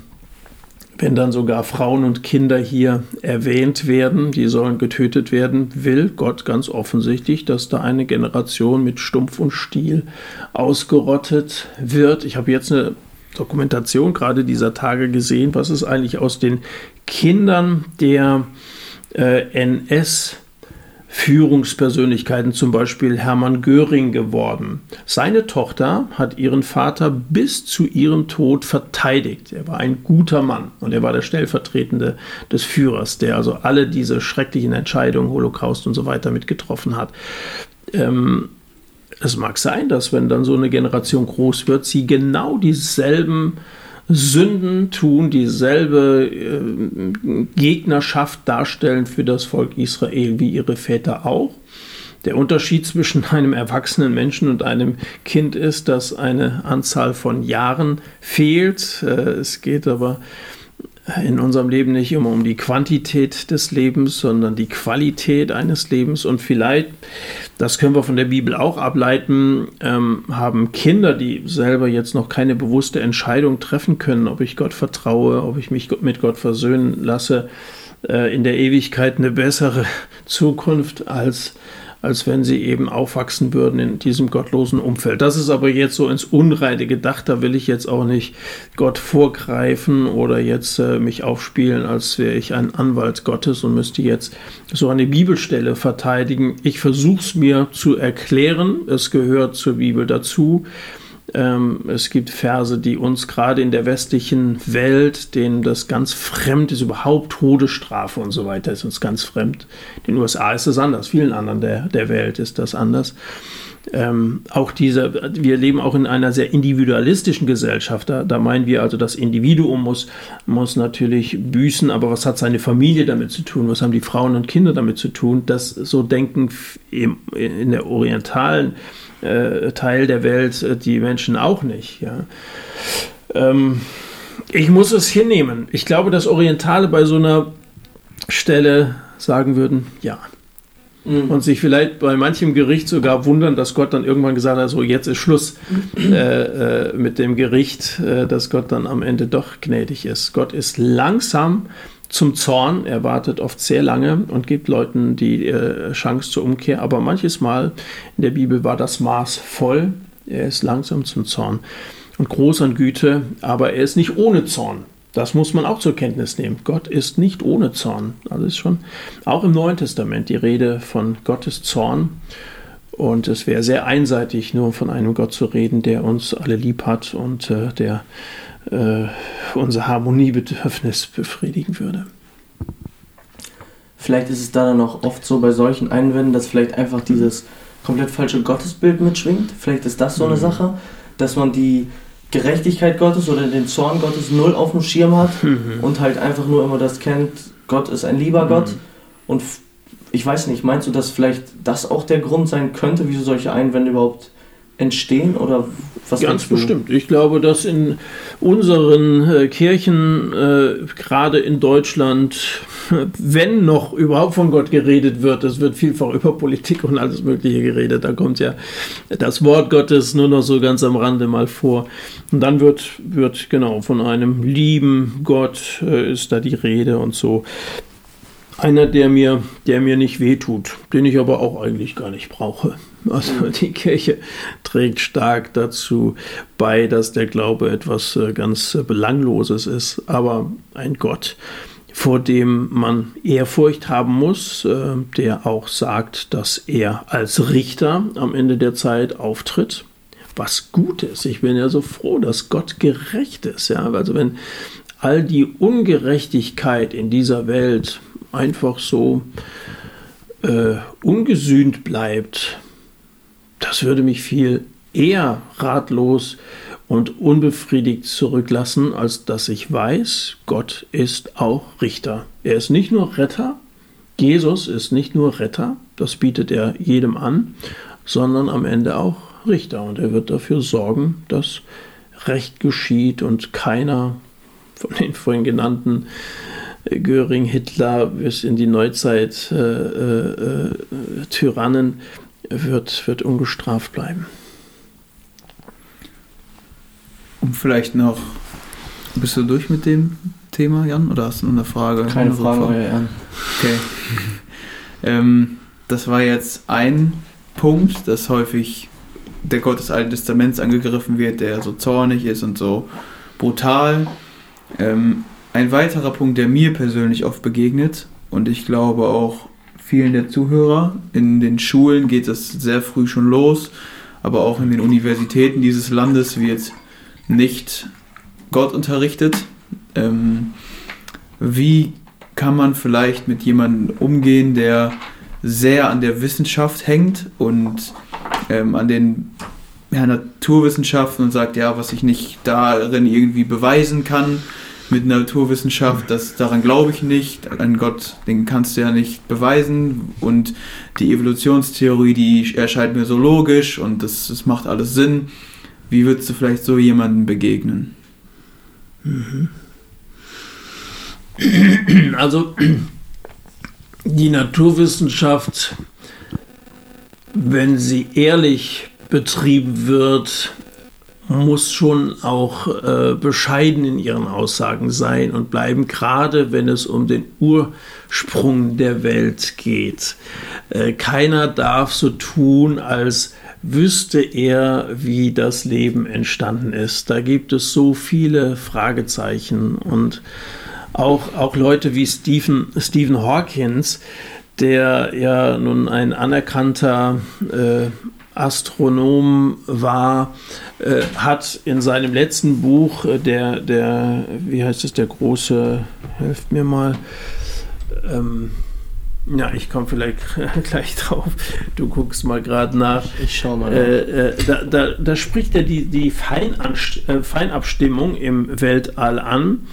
S2: wenn dann sogar Frauen und Kinder hier erwähnt werden, die sollen getötet werden, will Gott ganz offensichtlich, dass da eine Generation mit Stumpf und Stiel ausgerottet wird. Ich habe jetzt eine Dokumentation gerade dieser Tage gesehen, was ist eigentlich aus den Kindern der äh, NS Führungspersönlichkeiten, zum Beispiel Hermann Göring geworden. Seine Tochter hat ihren Vater bis zu ihrem Tod verteidigt. Er war ein guter Mann und er war der Stellvertretende des Führers, der also alle diese schrecklichen Entscheidungen, Holocaust und so weiter mitgetroffen hat. Ähm, es mag sein, dass wenn dann so eine Generation groß wird, sie genau dieselben Sünden tun, dieselbe äh, Gegnerschaft darstellen für das Volk Israel wie ihre Väter auch. Der Unterschied zwischen einem erwachsenen Menschen und einem Kind ist, dass eine Anzahl von Jahren fehlt. Äh, es geht aber in unserem Leben nicht immer um die Quantität des Lebens, sondern die Qualität eines Lebens. Und vielleicht, das können wir von der Bibel auch ableiten, ähm, haben Kinder, die selber jetzt noch keine bewusste Entscheidung treffen können, ob ich Gott vertraue, ob ich mich mit Gott versöhnen lasse, äh, in der Ewigkeit eine bessere (laughs) Zukunft als als wenn sie eben aufwachsen würden in diesem gottlosen Umfeld. Das ist aber jetzt so ins Unreine gedacht, da will ich jetzt auch nicht Gott vorgreifen oder jetzt äh, mich aufspielen, als wäre ich ein Anwalt Gottes und müsste jetzt so eine Bibelstelle verteidigen. Ich versuche es mir zu erklären, es gehört zur Bibel dazu. Ähm, es gibt Verse, die uns gerade in der westlichen Welt, denen das ganz fremd ist, überhaupt Todesstrafe und so weiter ist uns ganz fremd. In den USA ist es anders, vielen anderen der, der Welt ist das anders. Ähm, auch diese, wir leben auch in einer sehr individualistischen Gesellschaft. Da, da, meinen wir also, das Individuum muss, muss natürlich büßen, aber was hat seine Familie damit zu tun? Was haben die Frauen und Kinder damit zu tun? Das so denken in der orientalen äh, Teil der Welt äh, die Menschen auch nicht. Ja. Ähm, ich muss es hinnehmen. Ich glaube, dass Orientale bei so einer Stelle sagen würden, ja. Mhm. Und sich vielleicht bei manchem Gericht sogar wundern, dass Gott dann irgendwann gesagt hat, so jetzt ist Schluss äh, äh, mit dem Gericht, äh, dass Gott dann am Ende doch gnädig ist. Gott ist langsam zum Zorn. Er wartet oft sehr lange und gibt Leuten die äh, Chance zur Umkehr. Aber manches Mal in der Bibel war das Maß voll. Er ist langsam zum Zorn und groß an Güte, aber er ist nicht ohne Zorn. Das muss man auch zur Kenntnis nehmen. Gott ist nicht ohne Zorn. Also ist schon auch im Neuen Testament die Rede von Gottes Zorn. Und es wäre sehr einseitig, nur von einem Gott zu reden, der uns alle lieb hat und äh, der äh, unser Harmoniebedürfnis befriedigen würde.
S3: Vielleicht ist es da dann auch oft so bei solchen Einwänden, dass vielleicht einfach dieses komplett falsche Gottesbild mitschwingt. Vielleicht ist das so eine mhm. Sache, dass man die Gerechtigkeit Gottes oder den Zorn Gottes null auf dem Schirm hat mhm. und halt einfach nur immer das kennt, Gott ist ein lieber mhm. Gott. Und ich weiß nicht, meinst du, dass vielleicht das auch der Grund sein könnte, wieso solche Einwände überhaupt entstehen oder
S2: was Ganz bestimmt. Ich glaube, dass in unseren äh, Kirchen, äh, gerade in Deutschland, (laughs) wenn noch überhaupt von Gott geredet wird, es wird vielfach über Politik und alles Mögliche geredet. Da kommt ja das Wort Gottes nur noch so ganz am Rande mal vor. Und dann wird, wird genau von einem lieben Gott äh, ist da die Rede und so einer, der mir, der mir nicht wehtut, den ich aber auch eigentlich gar nicht brauche. Also die Kirche trägt stark dazu bei, dass der Glaube etwas äh, ganz äh, Belangloses ist, aber ein Gott, vor dem man Ehrfurcht haben muss, äh, der auch sagt, dass er als Richter am Ende der Zeit auftritt. Was gut ist. Ich bin ja so froh, dass Gott gerecht ist. Ja? Also wenn all die Ungerechtigkeit in dieser Welt einfach so äh, ungesühnt bleibt, das würde mich viel eher ratlos und unbefriedigt zurücklassen, als dass ich weiß, Gott ist auch Richter. Er ist nicht nur Retter, Jesus ist nicht nur Retter, das bietet er jedem an, sondern am Ende auch Richter. Und er wird dafür sorgen, dass Recht geschieht und keiner von den vorhin genannten Göring, Hitler bis in die Neuzeit äh, äh, äh, Tyrannen wird, wird ungestraft bleiben.
S1: Um vielleicht noch, bist du durch mit dem Thema, Jan, oder hast du noch eine Frage?
S3: Keine Frage, Frage, Jan.
S1: Okay. (laughs) ähm, das war jetzt ein Punkt, dass häufig der Gott des Alten Testaments angegriffen wird, der so zornig ist und so brutal. Ähm, ein weiterer Punkt, der mir persönlich oft begegnet und ich glaube auch vielen der Zuhörer, in den Schulen geht das sehr früh schon los, aber auch in den Universitäten dieses Landes wird nicht Gott unterrichtet. Ähm, wie kann man vielleicht mit jemandem umgehen, der sehr an der Wissenschaft hängt und ähm, an den ja, Naturwissenschaften und sagt, ja, was ich nicht darin irgendwie beweisen kann, mit Naturwissenschaft, das, daran glaube ich nicht. An Gott, den kannst du ja nicht beweisen. Und die Evolutionstheorie, die erscheint mir so logisch und das, das macht alles Sinn. Wie würdest du vielleicht so jemandem begegnen? Mhm.
S2: Also die Naturwissenschaft, wenn sie ehrlich betrieben wird, muss schon auch äh, bescheiden in ihren Aussagen sein und bleiben, gerade wenn es um den Ursprung der Welt geht. Äh, keiner darf so tun, als wüsste er, wie das Leben entstanden ist. Da gibt es so viele Fragezeichen und auch, auch Leute wie Stephen, Stephen Hawkins, der ja nun ein anerkannter äh, Astronom war, äh, hat in seinem letzten Buch, äh, der, der, wie heißt es, der große, helft mir mal, ähm, ja, ich komme vielleicht (laughs) gleich drauf. Du guckst mal gerade nach.
S3: Ich schaue mal.
S2: Äh, äh, da, da, da, spricht er die, die äh, Feinabstimmung im Weltall an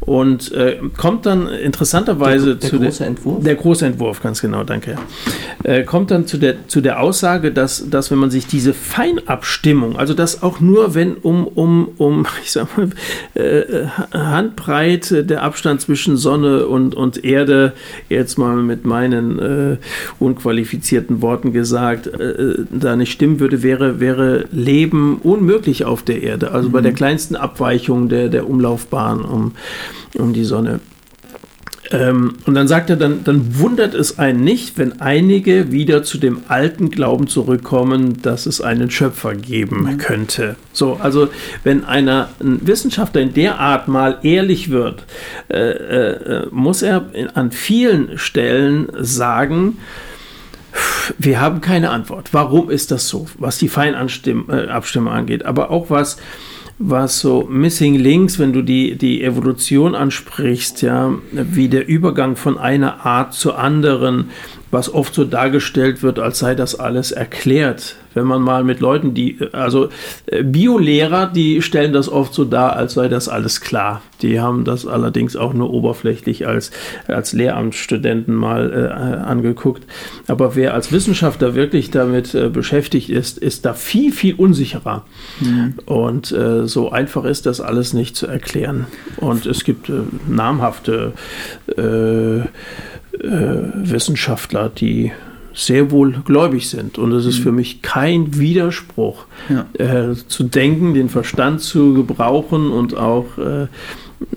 S2: und äh, kommt dann interessanterweise
S3: der, der
S2: zu
S3: große der, Entwurf.
S2: Der große Entwurf, ganz genau, danke. Äh, kommt dann zu der, zu der Aussage, dass, dass wenn man sich diese Feinabstimmung, also das auch nur wenn um, um, um (laughs) ich sag mal, Handbreit der Abstand zwischen Sonne und, und Erde, jetzt mal mit meinem meinen äh, unqualifizierten Worten gesagt, äh, da nicht stimmen würde, wäre, wäre Leben unmöglich auf der Erde. Also mhm. bei der kleinsten Abweichung der, der Umlaufbahn um, um die Sonne. Ähm, und dann sagt er, dann, dann wundert es einen nicht, wenn einige wieder zu dem alten Glauben zurückkommen, dass es einen Schöpfer geben mhm. könnte. So, also wenn einer, ein Wissenschaftler in der Art mal ehrlich wird, äh, äh, muss er an vielen Stellen sagen, wir haben keine Antwort. Warum ist das so, was die Feinabstimmung äh, angeht, aber auch was was so Missing Links, wenn du die, die Evolution ansprichst, ja, wie der Übergang von einer Art zur anderen, was oft so dargestellt wird, als sei das alles erklärt. Wenn man mal mit Leuten, die, also äh, Biolehrer, die stellen das oft so dar, als sei das alles klar. Die haben das allerdings auch nur oberflächlich als, als Lehramtsstudenten mal äh, angeguckt. Aber wer als Wissenschaftler wirklich damit äh, beschäftigt ist, ist da viel, viel unsicherer. Mhm. Und äh, so einfach ist das alles nicht zu erklären. Und es gibt äh, namhafte äh, Wissenschaftler, die sehr wohl gläubig sind. Und es ist mhm. für mich kein Widerspruch, ja. äh, zu denken, den Verstand zu gebrauchen und auch äh, äh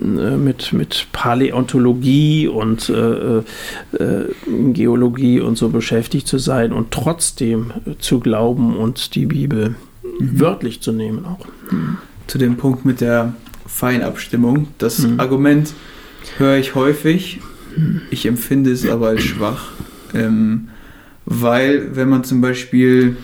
S2: mit, mit Paläontologie und äh, äh, Geologie und so beschäftigt zu sein und trotzdem zu glauben und die Bibel mhm. wörtlich zu nehmen auch.
S1: Mhm. Zu dem Punkt mit der Feinabstimmung. Das mhm. Argument höre ich häufig. Mhm. Ich empfinde es aber als schwach. Ähm, weil wenn man zum Beispiel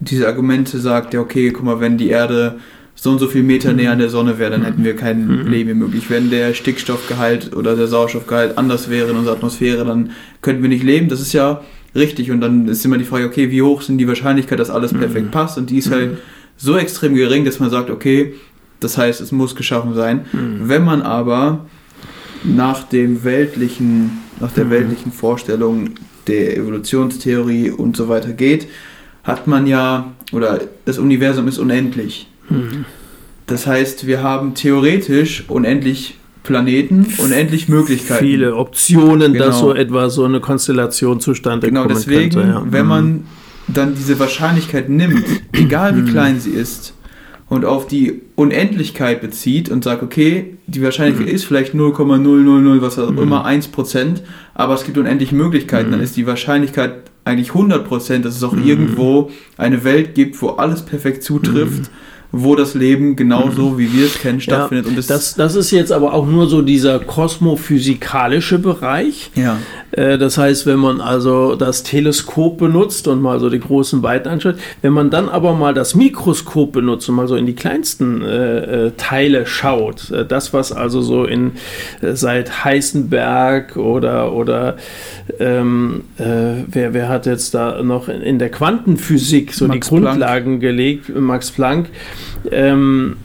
S1: diese Argumente sagt, ja okay, guck mal, wenn die Erde so und so viel Meter näher an der Sonne wäre, dann hätten wir kein mhm. Leben mehr möglich. Wenn der Stickstoffgehalt oder der Sauerstoffgehalt anders wäre in unserer Atmosphäre, dann könnten wir nicht leben. Das ist ja richtig. Und dann ist immer die Frage, okay, wie hoch sind die Wahrscheinlichkeit, dass alles perfekt mhm. passt? Und die ist halt so extrem gering, dass man sagt, okay, das heißt, es muss geschaffen sein. Mhm. Wenn man aber nach dem weltlichen, nach der weltlichen Vorstellung der Evolutionstheorie und so weiter geht, hat man ja, oder das Universum ist unendlich. Mhm. Das heißt, wir haben theoretisch unendlich Planeten, unendlich Möglichkeiten.
S2: Viele Optionen, genau. dass so etwa so eine Konstellation zustande
S1: genau, kommen Genau, deswegen, könnte, ja. wenn man mhm. dann diese Wahrscheinlichkeit nimmt, egal wie mhm. klein sie ist, und auf die Unendlichkeit bezieht und sagt, okay, die Wahrscheinlichkeit mhm. ist vielleicht 0,000, was auch mhm. immer, 1%, aber es gibt unendlich Möglichkeiten, mhm. dann ist die Wahrscheinlichkeit eigentlich 100%, dass es auch mhm. irgendwo eine Welt gibt, wo alles perfekt zutrifft mhm wo das Leben genauso mhm. wie wir es kennen stattfindet.
S2: Ja, und das, das ist jetzt aber auch nur so dieser kosmophysikalische Bereich.
S1: Ja.
S2: Äh, das heißt, wenn man also das Teleskop benutzt und mal so die großen Weiten anschaut, wenn man dann aber mal das Mikroskop benutzt und mal so in die kleinsten äh, äh Teile schaut, äh, das was also so in seit Heisenberg oder oder ähm, äh, wer, wer hat jetzt da noch in, in der Quantenphysik so Max die Grundlagen Planck. gelegt, Max Planck, ähm,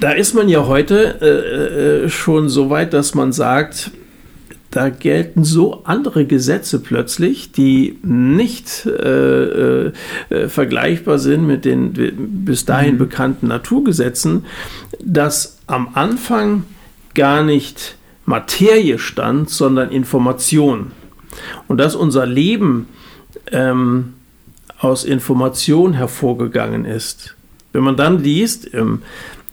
S2: da ist man ja heute äh, äh, schon so weit, dass man sagt, da gelten so andere Gesetze plötzlich, die nicht äh, äh, vergleichbar sind mit den bis dahin mhm. bekannten Naturgesetzen, dass am Anfang gar nicht Materie stand, sondern Information. Und dass unser Leben ähm, aus Information hervorgegangen ist. Wenn man dann liest im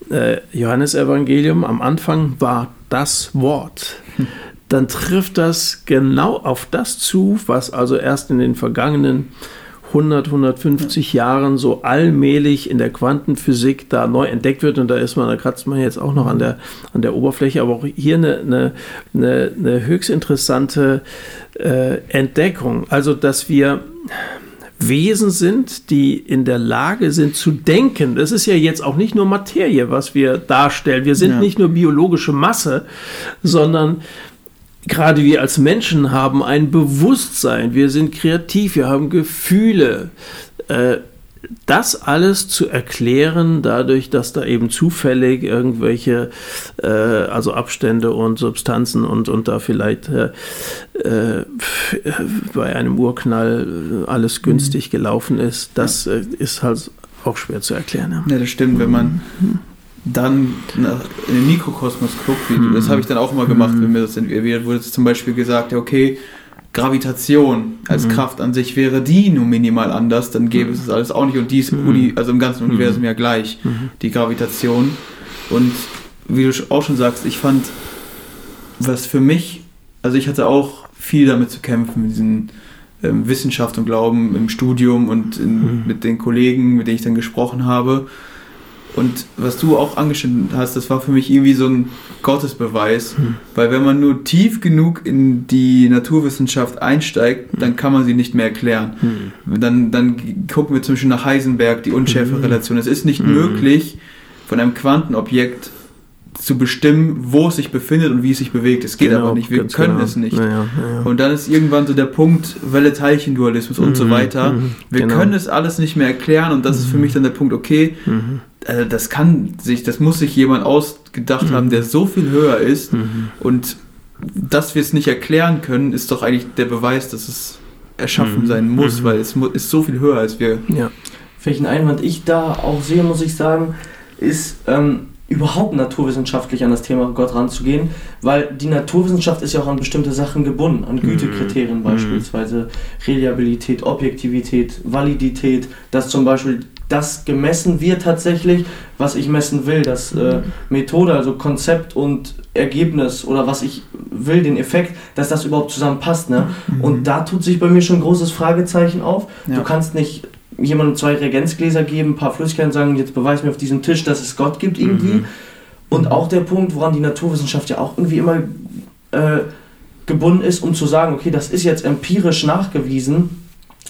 S2: äh, Johannesevangelium, am Anfang war das Wort, (laughs) dann trifft das genau auf das zu, was also erst in den vergangenen 100, 150 Jahren so allmählich in der Quantenphysik da neu entdeckt wird. Und da ist man, da kratzt man jetzt auch noch an der, an der Oberfläche, aber auch hier eine, eine, eine, eine höchst interessante äh, Entdeckung. Also, dass wir Wesen sind, die in der Lage sind zu denken. Das ist ja jetzt auch nicht nur Materie, was wir darstellen. Wir sind ja. nicht nur biologische Masse, sondern gerade wir als Menschen haben ein Bewusstsein, wir sind kreativ, wir haben Gefühle. Äh, das alles zu erklären, dadurch, dass da eben zufällig irgendwelche, äh, also Abstände und Substanzen und, und da vielleicht äh, äh bei einem Urknall alles günstig gelaufen ist, das äh, ist halt auch schwer zu erklären.
S1: Ja, ja das stimmt, wenn man mhm dann in den Mikrokosmos guckt, wie, mhm. das habe ich dann auch immer gemacht, mhm. wenn mir das entwickelt wurde, zum Beispiel gesagt, okay, Gravitation als mhm. Kraft an sich wäre die nur minimal anders, dann gäbe es das alles auch nicht und die ist mhm. also im ganzen Universum mhm. ja gleich, mhm. die Gravitation. Und wie du auch schon sagst, ich fand, was für mich, also ich hatte auch viel damit zu kämpfen, mit diesen ähm, Wissenschaft und Glauben im Studium und in, mit den Kollegen, mit denen ich dann gesprochen habe. Und was du auch angeschnitten hast, das war für mich irgendwie so ein Gottesbeweis, hm. weil wenn man nur tief genug in die Naturwissenschaft einsteigt, hm. dann kann man sie nicht mehr erklären. Hm. Dann, dann gucken wir zum Beispiel nach Heisenberg, die Unschärferelation. Es ist nicht hm. möglich, von einem Quantenobjekt zu bestimmen, wo es sich befindet und wie es sich bewegt. Es geht genau, aber nicht, wir können genau. es nicht. Ja, ja, ja. Und dann ist irgendwann so der Punkt Welle-Teilchen-Dualismus mhm, und so mhm, weiter. Mhm, wir genau. können es alles nicht mehr erklären und das ist für mhm. mich dann der Punkt, okay, mhm. äh, das kann sich, das muss sich jemand ausgedacht haben, der so viel höher ist und dass wir es nicht erklären können, ist doch eigentlich der Beweis, dass es erschaffen sein muss, weil es ist so viel höher als wir.
S3: Ja. Welchen Einwand ich da auch sehe, muss ich sagen, ist, ähm, überhaupt naturwissenschaftlich an das Thema Gott ranzugehen, weil die Naturwissenschaft ist ja auch an bestimmte Sachen gebunden, an Gütekriterien mhm. beispielsweise, Reliabilität, Objektivität, Validität, dass zum Beispiel das gemessen wird tatsächlich, was ich messen will, das äh, mhm. Methode, also Konzept und Ergebnis oder was ich will, den Effekt, dass das überhaupt zusammenpasst. Ne? Mhm. Und da tut sich bei mir schon ein großes Fragezeichen auf. Ja. Du kannst nicht jemandem zwei Reagenzgläser geben, ein paar Flüssigkeiten sagen, jetzt beweis mir auf diesem Tisch, dass es Gott gibt irgendwie. Mhm. Und auch der Punkt, woran die Naturwissenschaft ja auch irgendwie immer äh, gebunden ist, um zu sagen, okay, das ist jetzt empirisch nachgewiesen.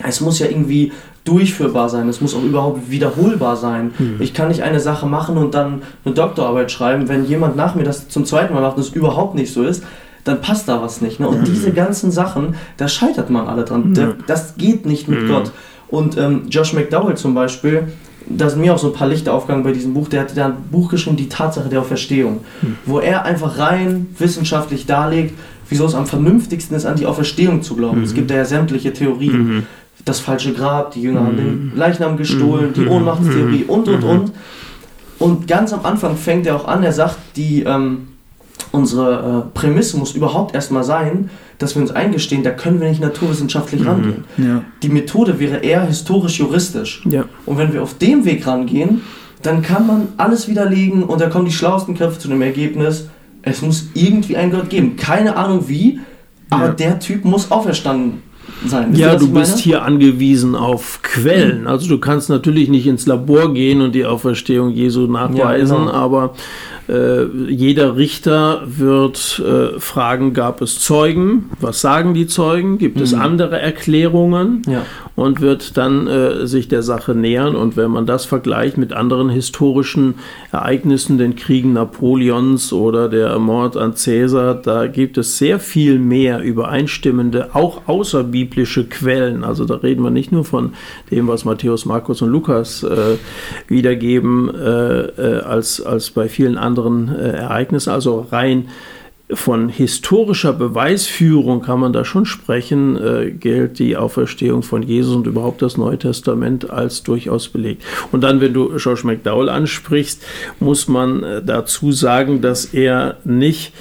S3: Es muss ja irgendwie durchführbar sein, es muss auch überhaupt wiederholbar sein. Mhm. Ich kann nicht eine Sache machen und dann eine Doktorarbeit schreiben, wenn jemand nach mir das zum zweiten Mal macht und es überhaupt nicht so ist, dann passt da was nicht. Ne? Und mhm. diese ganzen Sachen, da scheitert man alle dran. Mhm. Das geht nicht mit mhm. Gott. Und ähm, Josh McDowell zum Beispiel, da sind mir auch so ein paar Lichter aufgegangen bei diesem Buch, der hat da ein Buch geschrieben, Die Tatsache der Auferstehung, hm. wo er einfach rein wissenschaftlich darlegt, wieso es am vernünftigsten ist, an die Auferstehung zu glauben. Mhm. Es gibt da ja sämtliche Theorien. Mhm. Das falsche Grab, die Jünger mhm. haben den Leichnam gestohlen, mhm. die Ohnmachtstheorie und, und, mhm. und. Und ganz am Anfang fängt er auch an, er sagt, die, ähm, unsere äh, Prämisse muss überhaupt erstmal sein, dass wir uns eingestehen, da können wir nicht naturwissenschaftlich mhm. rangehen. Ja. Die Methode wäre eher historisch-juristisch. Ja. Und wenn wir auf dem Weg rangehen, dann kann man alles widerlegen und da kommen die schlauesten Köpfe zu dem Ergebnis, es muss irgendwie einen Gott geben. Keine Ahnung wie, aber ja. der Typ muss auferstanden sein.
S2: ja, du bist hier angewiesen auf Quellen. Also du kannst natürlich nicht ins Labor gehen und die Auferstehung Jesu nachweisen, ja, genau. aber äh, jeder Richter wird äh, fragen, gab es Zeugen? Was sagen die Zeugen? Gibt mhm. es andere Erklärungen? Ja. Und wird dann äh, sich der Sache nähern. Und wenn man das vergleicht mit anderen historischen Ereignissen, den Kriegen Napoleons oder der Mord an Caesar, da gibt es sehr viel mehr übereinstimmende, auch außerbiblische Quellen. Also da reden wir nicht nur von dem, was Matthäus, Markus und Lukas äh, wiedergeben, äh, äh, als, als bei vielen anderen anderen äh, Ereignissen, also rein von historischer Beweisführung kann man da schon sprechen, äh, gilt die Auferstehung von Jesus und überhaupt das Neue Testament als durchaus belegt. Und dann, wenn du George McDowell ansprichst, muss man äh, dazu sagen, dass er nicht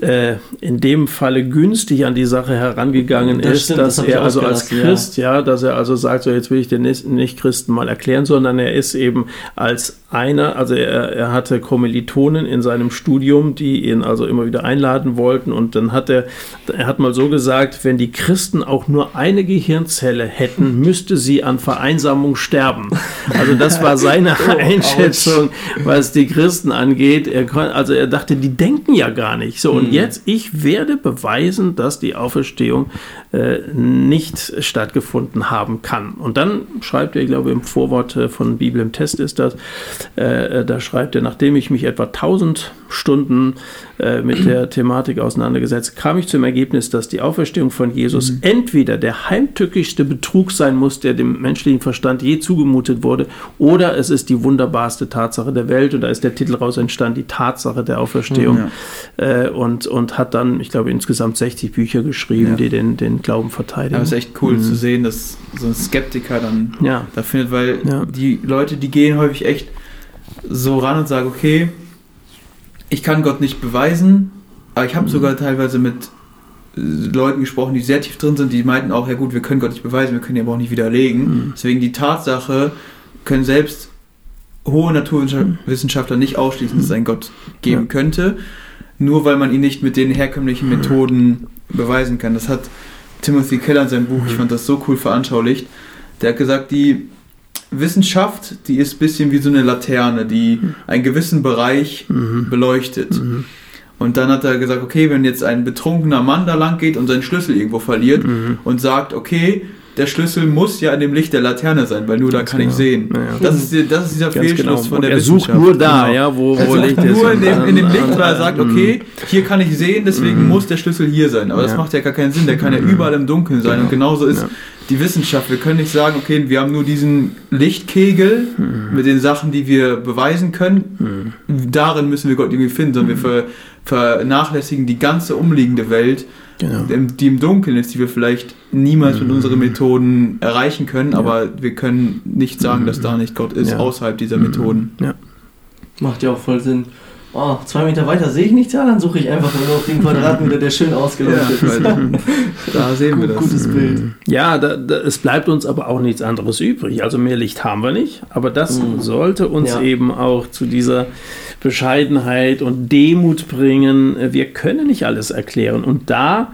S2: äh, in dem Falle günstig an die Sache herangegangen
S3: Das
S2: ist,
S3: stimmt,
S2: dass
S3: das
S2: er also als Christ, ja. dass er also sagt, so jetzt will ich den Nicht-Christen mal erklären, sondern er ist eben als einer, also er, er hatte Kommilitonen in seinem Studium, die ihn also immer wieder einladen wollten und dann hat er, er hat mal so gesagt, wenn die Christen auch nur eine Gehirnzelle hätten, müsste sie an Vereinsamung sterben. Also das war seine (laughs)
S3: Oh,
S2: Einschätzung, was die Christen angeht. Er, kon- also er dachte, die denken ja gar nicht. So, und jetzt, ich werde beweisen, dass die Auferstehung äh, nicht stattgefunden haben kann. Und dann schreibt er, ich glaube, im Vorwort äh, von Bibel im Test ist das, äh, äh, da schreibt er, nachdem ich mich etwa 1000 Stunden äh, mit der (clears throat) Thematik auseinandergesetzt, kam ich zum Ergebnis, dass die Auferstehung von Jesus entweder der heimtückischste Betrug sein muss, der dem menschlichen Verstand je zugemutet wurde, oder es ist die wunderbarste Tatsache der Welt. Und da ist der Titel raus entstanden, die Tatsache der Auferstehung. Äh, und, und hat dann, ich glaube, insgesamt 60 Bücher geschrieben,
S1: Ja.
S2: die den, den Glauben verteidigen.
S1: Aber es ist echt cool zu sehen, dass so ein Skeptiker dann
S2: Ja.
S1: da findet, weil
S2: Ja.
S1: die Leute, die gehen häufig echt so ran und sagen, okay, ich kann Gott nicht beweisen, aber ich habe
S2: Mhm.
S1: sogar teilweise mit äh, Leuten gesprochen, die sehr tief drin sind, die meinten auch, ja gut, wir können Gott nicht beweisen, wir können ihn aber auch nicht widerlegen.
S2: Mhm.
S1: Deswegen die Tatsache können selbst hohe Naturwissenschaftler nicht ausschließen, dass es einen Gott geben
S2: Ja.
S1: könnte, nur weil man ihn nicht mit den herkömmlichen Methoden beweisen kann. Das hat Timothy Keller in seinem Buch, ich fand das so cool veranschaulicht. Der hat gesagt, die Wissenschaft, die ist ein bisschen wie so eine Laterne, die einen gewissen Bereich
S2: Mhm.
S1: beleuchtet.
S2: Mhm.
S1: Und dann hat er gesagt, okay, wenn jetzt ein betrunkener Mann da lang geht und seinen Schlüssel irgendwo verliert
S2: Mhm.
S1: und sagt, okay, der Schlüssel muss ja in dem Licht der Laterne sein, weil nur da kann ich
S2: genau.
S1: sehen.
S2: Ja, ja.
S1: Das, ist, das ist dieser
S2: Ganz
S1: Fehlschluss
S2: genau.
S1: von der
S2: er
S1: Wissenschaft.
S2: sucht nur da,
S1: Genau.
S2: ja, wo,
S1: Er
S2: wo Licht ist.
S1: nur in dem, in dem Licht, weil er sagt,
S2: Mhm.
S1: okay, hier kann ich sehen, deswegen
S2: Mhm.
S1: muss der Schlüssel hier sein. Aber das
S2: Ja.
S1: macht ja gar keinen Sinn, der kann ja
S2: Mhm.
S1: überall im Dunkeln sein. Und genauso ist. Die Wissenschaft. Wir können nicht sagen, okay, wir haben nur diesen Lichtkegel
S2: Mhm.
S1: mit den Sachen, die wir beweisen können. Darin müssen wir Gott irgendwie finden, sondern wir ver vernachlässigen die ganze umliegende Welt,
S2: Genau.
S1: die im Dunkeln ist, die wir vielleicht niemals mit unseren Methoden erreichen können, aber wir können nicht sagen, dass da nicht Gott ist,
S2: Ja.
S1: außerhalb dieser Methoden.
S2: Ja.
S3: Macht ja auch voll Sinn. Oh, zwei Meter weiter sehe ich nichts, ja, dann suche ich einfach nur auf den Quadratmeter, der schön ausgeleuchtet ist. (laughs)
S1: Da sehen wir das.
S3: gutes Bild.
S2: Ja, da, da, es bleibt uns aber auch nichts anderes übrig. Also mehr Licht haben wir nicht, aber das
S3: Mhm.
S2: sollte uns
S3: Ja.
S2: eben auch zu dieser Bescheidenheit und Demut bringen. Wir können nicht alles erklären und da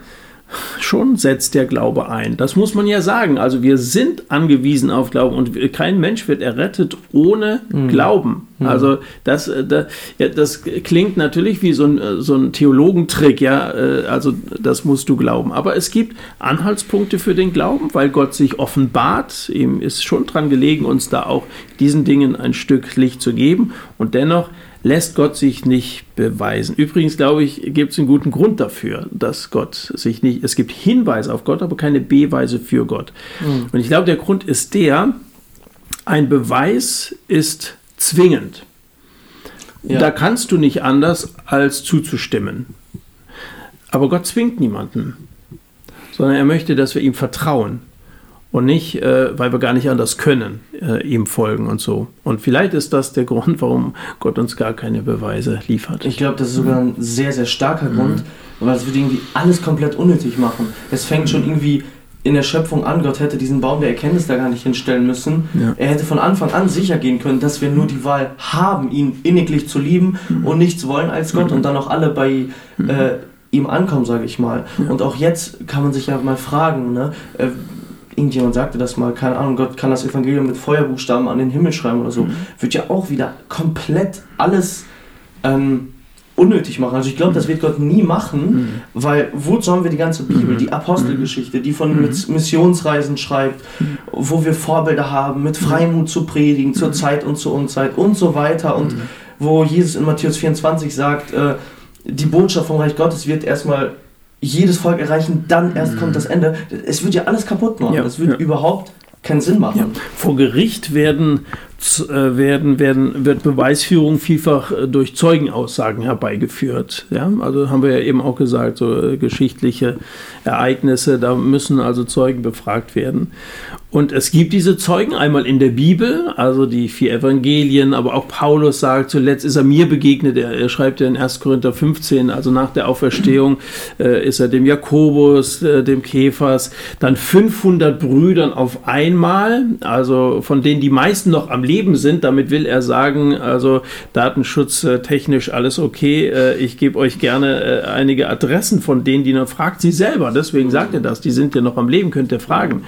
S2: schon setzt der Glaube ein. Das muss man ja sagen. Also wir sind angewiesen auf Glauben und kein Mensch wird errettet ohne Glauben. Also das, äh, da- ja, das klingt natürlich wie so ein, äh, so ein Theologentrick, ja, äh, also das musst du glauben. Aber es gibt Anhaltspunkte für den Glauben, weil Gott sich offenbart. Ihm ist schon dran gelegen, uns da auch diesen Dingen ein Stück Licht zu geben. Und dennoch lässt Gott sich nicht beweisen. Übrigens, glaube ich, gibt es einen guten Grund dafür, dass Gott sich nicht, es gibt Hinweise auf Gott, aber keine Beweise für Gott. Und ich glaube, der Grund ist der, ein Beweis ist zwingend.
S3: Ja.
S2: Da kannst du nicht anders, als zuzustimmen. Aber Gott zwingt niemanden, sondern er möchte, dass wir ihm vertrauen und nicht, äh, weil wir gar nicht anders können, äh, ihm folgen und so. Und vielleicht ist das der (laughs) Grund, warum Gott uns gar keine Beweise liefert.
S3: Ich glaube, das ist sogar ein sehr, sehr starker Grund, weil es würde irgendwie alles komplett unnötig machen. Es fängt schon irgendwie in der Schöpfung an, Gott hätte diesen Baum der Erkenntnis da gar nicht hinstellen müssen.
S2: Ja.
S3: Er hätte von Anfang an sicher gehen können, dass wir nur die Wahl haben, ihn inniglich zu lieben und nichts wollen als Gott und dann auch alle bei äh, ihm ankommen, sage ich mal. Und auch jetzt kann man sich ja mal fragen, ne? Irgendjemand sagte das mal, keine Ahnung, Gott kann das Evangelium mit Feuerbuchstaben an den Himmel schreiben oder so. Wird ja auch wieder komplett alles ähm, unnötig machen. Also ich glaube, das wird Gott nie machen, weil wozu haben wir die ganze Bibel, die Apostelgeschichte, die von Miss- Missionsreisen schreibt, wo wir Vorbilder haben, mit Freimut zu predigen, zur Zeit und zur Unzeit und so weiter und wo Jesus in Matthäus 24 sagt, äh, die Botschaft vom Reich Gottes wird erstmal jedes Volk erreichen, dann erst kommt das Ende. Es wird ja alles kaputt machen.
S2: Ja,
S3: Es wird
S2: ja.
S3: überhaupt keinen Sinn machen.
S2: Ja. Vor Gericht werden, äh, werden, werden, wird Beweisführung vielfach äh, durch Zeugenaussagen herbeigeführt. Ja? Also haben wir ja eben auch gesagt, so äh, geschichtliche Ereignisse, da müssen also Zeugen befragt werden. Und es gibt diese Zeugen einmal in der Bibel, also die vier Evangelien, aber auch Paulus sagt, zuletzt ist er mir begegnet. Er, er schreibt ja in 1. Korinther 15, also nach der Auferstehung äh, ist er dem Jakobus, äh, dem Käfers, dann 500 Brüdern auf einmal, also von denen die meisten noch am Leben sind. Damit will er sagen, also datenschutztechnisch alles okay. Äh, ich gebe euch gerne äh, einige Adressen von denen, die noch fragt sie selber. Deswegen sagt er das. Die sind ja noch am Leben, könnt ihr fragen.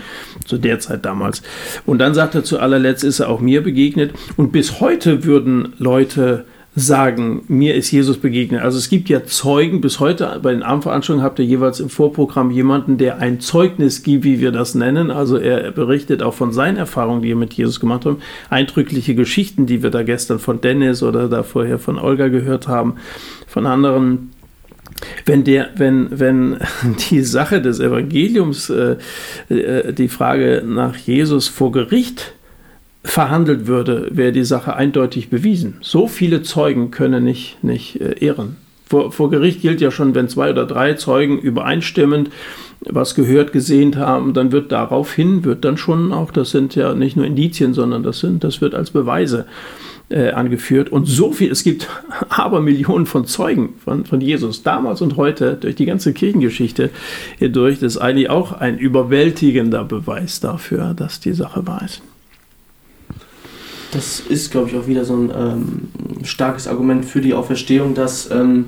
S2: Zu der Zeit damals. Und dann sagt er zu allerletzt, ist er auch mir begegnet. Und bis heute würden Leute sagen, mir ist Jesus begegnet. Also es gibt ja Zeugen, bis heute bei den Abendveranstaltungen habt ihr jeweils im Vorprogramm jemanden, der ein Zeugnis gibt, wie wir das nennen. Also er berichtet auch von seinen Erfahrungen, die er mit Jesus gemacht hat. Eindrückliche Geschichten, die wir da gestern von Dennis oder da vorher von Olga gehört haben, von anderen wenn, der, wenn, wenn (laughs) die Sache des Evangeliums, äh, äh, die Frage nach Jesus vor Gericht verhandelt würde, wäre die Sache eindeutig bewiesen. So viele Zeugen können nicht, nicht äh, ehren. Vor, vor Gericht gilt ja schon, wenn zwei oder drei Zeugen übereinstimmend was gehört, gesehen haben, dann wird daraufhin, wird dann schon auch, das sind ja nicht nur Indizien, sondern das sind, das wird als Beweise äh, angeführt. Und so viel, es gibt (laughs) aber Millionen von Zeugen von, von Jesus, damals und heute, durch die ganze Kirchengeschichte hindurch, das ist eigentlich auch ein überwältigender Beweis dafür, dass die Sache wahr ist.
S3: Das ist, glaube ich, auch wieder so ein ähm, starkes Argument für die Auferstehung, dass ähm,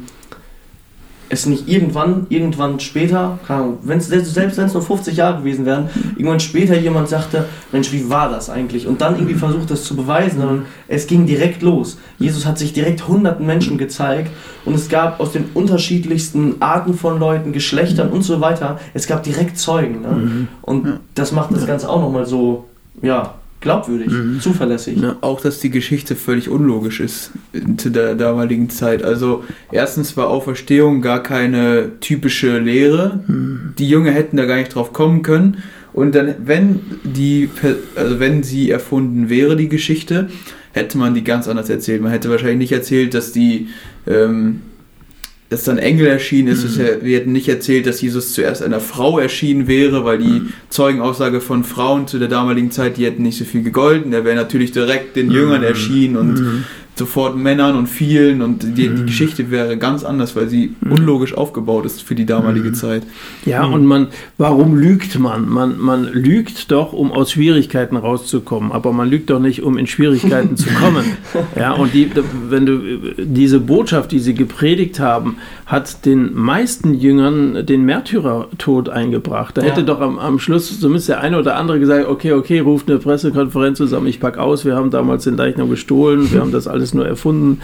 S3: es nicht irgendwann, irgendwann später, wenn's, selbst wenn es nur 50 Jahre gewesen wären, irgendwann später jemand sagte, Mensch, wie war das eigentlich? Und dann irgendwie versucht, das zu beweisen, sondern es ging direkt los. Jesus hat sich direkt hunderten Menschen gezeigt und es gab aus den unterschiedlichsten Arten von Leuten, Geschlechtern und so weiter, es gab direkt Zeugen. Ne? Mhm. Und das macht das Ganze auch nochmal so, ja, glaubwürdig, mhm. zuverlässig.
S1: Ja, auch, dass die Geschichte völlig unlogisch ist zu der damaligen Zeit. Also erstens war Auferstehung gar keine typische Lehre. Mhm. Die Jünger hätten da gar nicht drauf kommen können. Und dann, wenn die, also wenn sie erfunden wäre, die Geschichte, hätte man die ganz anders erzählt. Man hätte wahrscheinlich nicht erzählt, dass die ähm, dass dann Engel erschienen ist. Mhm. Ja, wir hätten nicht erzählt, dass Jesus zuerst einer Frau erschienen wäre, weil die mhm. Zeugenaussage von Frauen zu der damaligen Zeit, die hätten nicht so viel gegolten. Er wäre natürlich direkt den Jüngern mhm. erschienen und mhm sofort Männern und vielen und die, die mhm. Geschichte wäre ganz anders, weil sie mhm. unlogisch aufgebaut ist für die damalige mhm. Zeit.
S2: Ja, und man, warum lügt man? man? Man lügt doch, um aus Schwierigkeiten rauszukommen, aber man lügt doch nicht, um in Schwierigkeiten zu kommen. (laughs) Ja, und die, wenn du diese Botschaft, die sie gepredigt haben, hat den meisten Jüngern den Märtyrertod eingebracht. Da ja. hätte doch am, am Schluss zumindest der eine oder andere gesagt, okay, okay, ruft eine Pressekonferenz zusammen, ich pack aus, wir haben damals den Leichnam gestohlen, wir haben das alles nur erfunden.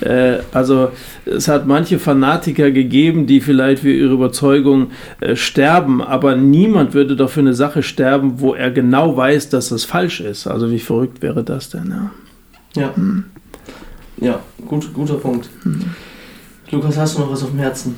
S2: Äh, also es hat manche Fanatiker gegeben, die vielleicht für ihre Überzeugung äh, sterben, aber niemand würde doch für eine Sache sterben, wo er genau weiß, dass das falsch ist. Also wie verrückt wäre das denn?
S3: Ja, ja, hm. ja gut, guter Punkt. Hm. Lukas, hast du noch was auf dem Herzen?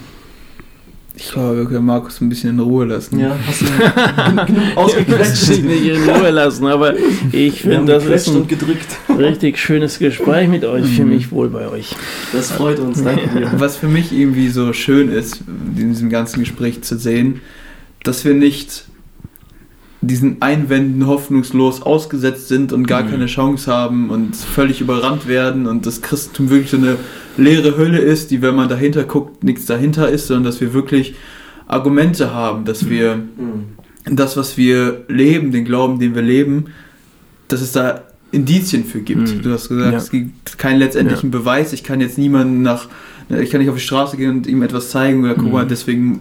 S1: Ich glaube, wir können Markus ein bisschen in Ruhe lassen.
S3: Ja, hast du (laughs) genug
S2: ausgequetscht. Ich nicht in Ruhe lassen, aber ich finde, das ist ein
S3: gedrückt.
S2: richtig schönes Gespräch mit euch. Ich fühle mich wohl bei euch.
S3: Das freut uns, danke
S1: dir. Was für mich irgendwie so schön ist, in diesem ganzen Gespräch zu sehen, dass wir nicht diesen Einwänden hoffnungslos ausgesetzt sind und gar mhm. keine Chance haben und völlig überrannt werden und das Christentum wirklich so eine leere Hölle ist, die, wenn man dahinter guckt, nichts dahinter ist, sondern dass wir wirklich Argumente haben, dass wir mhm. das, was wir leben, den Glauben, den wir leben, dass es da Indizien für gibt. Mhm. Du hast gesagt, ja. es gibt keinen letztendlichen ja. Beweis. Ich kann jetzt niemanden nach, ich kann nicht auf die Straße gehen und ihm etwas zeigen oder guck mal, mhm. deswegen,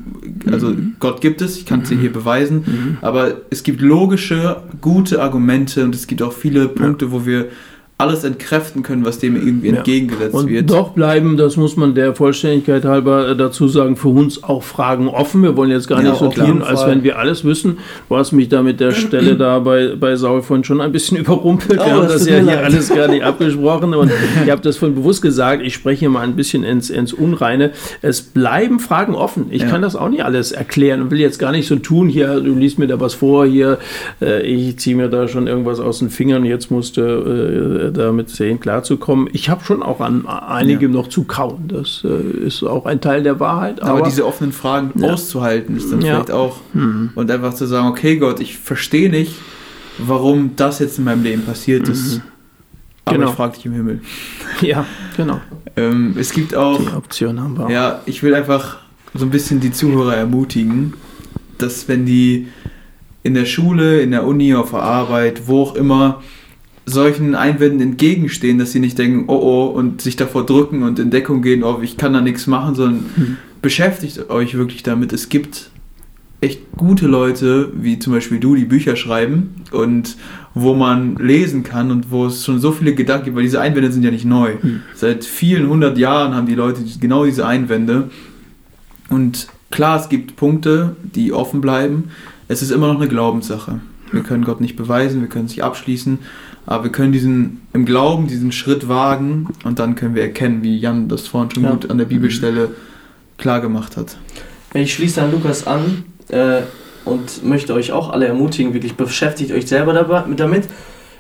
S1: also mhm. Gott gibt es, ich kann es dir hier mhm. beweisen. Mhm. Aber es gibt logische, gute Argumente und es gibt auch viele Punkte, wo wir alles entkräften können, was dem irgendwie ja. entgegengesetzt
S2: und
S1: wird.
S2: Doch bleiben, das muss man der Vollständigkeit halber äh, dazu sagen, für uns auch Fragen offen. Wir wollen jetzt gar ja, nicht so tun, als wenn wir alles wissen. Du hast mich da mit der Stelle da bei, bei Saul vorhin schon ein bisschen (laughs) überrumpelt. Oh, wir haben das, das ja hier leid. alles gar nicht (laughs) abgesprochen und ich habe das von bewusst gesagt. Ich spreche hier mal ein bisschen ins, ins Unreine. Es bleiben Fragen offen. Ich ja. kann das auch nicht alles erklären und will jetzt gar nicht so tun, hier, du liest mir da was vor, hier, äh, ich ziehe mir da schon irgendwas aus den Fingern, jetzt musste damit sehen, klarzukommen. Ich habe schon auch an einigem ja. noch zu kauen. Das äh, ist auch ein Teil der Wahrheit.
S1: Aber, aber diese offenen Fragen ja. auszuhalten, ist dann ja. vielleicht auch. Mhm. Und einfach zu sagen, okay Gott, ich verstehe nicht, warum das jetzt in meinem Leben passiert ist.
S2: Mhm.
S1: Aber
S2: Genau.
S1: ich frage dich im Himmel. (laughs)
S2: Ja, genau.
S1: Ähm, es gibt auch,
S2: Die Option haben wir. auch.
S1: ja, ich will einfach so ein bisschen die Zuhörer ermutigen, dass wenn die in der Schule, in der Uni, auf der Arbeit, wo auch immer, solchen Einwänden entgegenstehen, dass sie nicht denken, oh oh, und sich davor drücken und in Deckung gehen, oh, ich kann da nichts machen, sondern
S2: Mhm.
S1: beschäftigt euch wirklich damit. Es gibt echt gute Leute, wie zum Beispiel du, die Bücher schreiben und wo man lesen kann und wo es schon so viele Gedanken gibt, weil diese Einwände sind ja nicht neu.
S2: Hm.
S1: Seit vielen hundert Jahren haben die Leute genau diese Einwände. Und klar, es gibt Punkte, die offen bleiben. Es ist immer noch eine Glaubenssache. Wir können Gott nicht beweisen, wir können es nicht abschließen, aber wir können diesen im Glauben diesen Schritt wagen und dann können wir erkennen, wie Jan das vorhin schon
S3: Ja.
S1: gut an der Bibelstelle klar gemacht hat.
S3: Ich schließe an Lukas an äh, und möchte euch auch alle ermutigen, wirklich beschäftigt euch selber dabei, damit.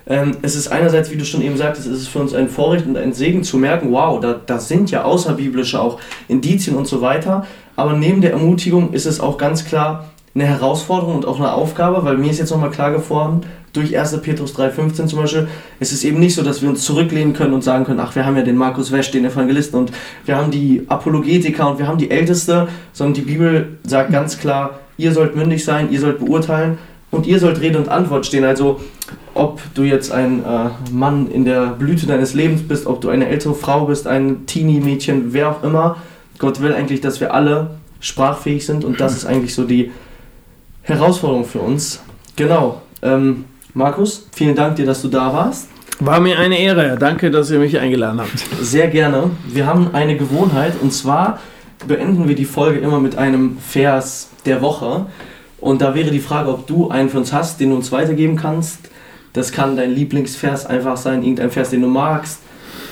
S3: Ähm, es ist einerseits, wie du schon eben sagtest, es ist für uns ein Vorrecht und ein Segen zu merken, wow, da, da sind ja außerbiblische auch Indizien und so weiter. Aber neben der Ermutigung ist es auch ganz klar eine Herausforderung und auch eine Aufgabe, weil mir ist jetzt nochmal klar geworden, durch 1. Petrus 3,15 zum Beispiel, es ist eben nicht so, dass wir uns zurücklehnen können und sagen können, ach, wir haben ja den Markus Wesch, den Evangelisten und wir haben die Apologetiker und wir haben die Älteste, sondern die Bibel sagt ganz klar, ihr sollt mündig sein, ihr sollt beurteilen und ihr sollt Rede und Antwort stehen. Also ob du jetzt ein äh, Mann in der Blüte deines Lebens bist, ob du eine ältere Frau bist, ein Teenie-Mädchen, wer auch immer, Gott will eigentlich, dass wir alle sprachfähig sind und das ist eigentlich so die Herausforderung für uns. Genau. Ähm, Markus, vielen Dank dir, dass du da warst.
S2: War mir eine Ehre. Danke, dass ihr mich eingeladen habt.
S3: Sehr gerne. Wir haben eine Gewohnheit und zwar beenden wir die Folge immer mit einem Vers der Woche. Und da wäre die Frage, ob du einen für uns hast, den du uns weitergeben kannst. Das kann dein Lieblingsvers einfach sein, irgendein Vers, den du magst,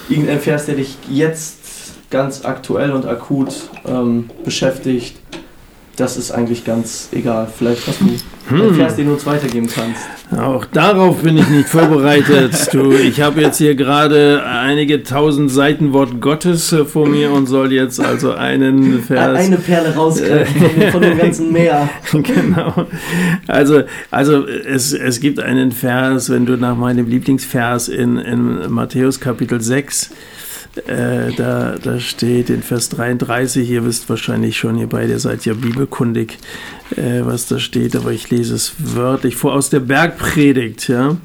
S3: irgendein Vers, der dich jetzt ganz aktuell und akut ähm, beschäftigt. Das ist eigentlich ganz egal. Vielleicht hast du einen
S2: Hm.
S3: Vers, den du uns weitergeben kannst.
S2: Auch darauf bin ich nicht vorbereitet. (laughs) Du, ich habe jetzt hier gerade einige tausend Seiten Wort Gottes äh, vor mir und soll jetzt also einen Vers.
S3: Eine Perle rausgreifen von, dem- von dem ganzen Meer. (laughs)
S2: genau. Also, also es, es gibt einen Vers, wenn du nach meinem Lieblingsvers in, in Matthäus Kapitel 6, äh, da, da steht in Vers 33, ihr wisst wahrscheinlich schon, ihr beide seid ja bibelkundig, äh, was da steht, aber ich lese es wörtlich vor aus der Bergpredigt, ja.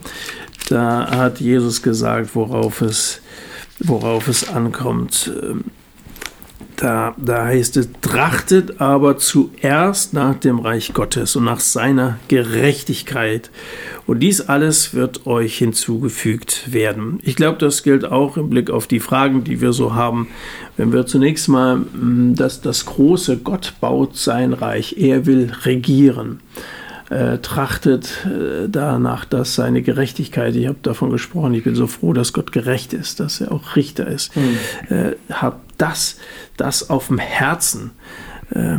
S2: Da hat Jesus gesagt, worauf es, worauf es ankommt. Ähm, da, da heißt es, trachtet aber zuerst nach dem Reich Gottes und nach seiner Gerechtigkeit. Und dies alles wird euch hinzugefügt werden. Ich glaube, das gilt auch im Blick auf die Fragen, die wir so haben. Wenn wir zunächst mal, mh, dass das große Gott baut sein Reich, er will regieren äh, trachtet äh, danach, dass seine Gerechtigkeit, ich habe davon gesprochen, ich bin so froh, dass Gott gerecht ist, dass er auch Richter ist, äh, hat das, das auf dem Herzen. Äh,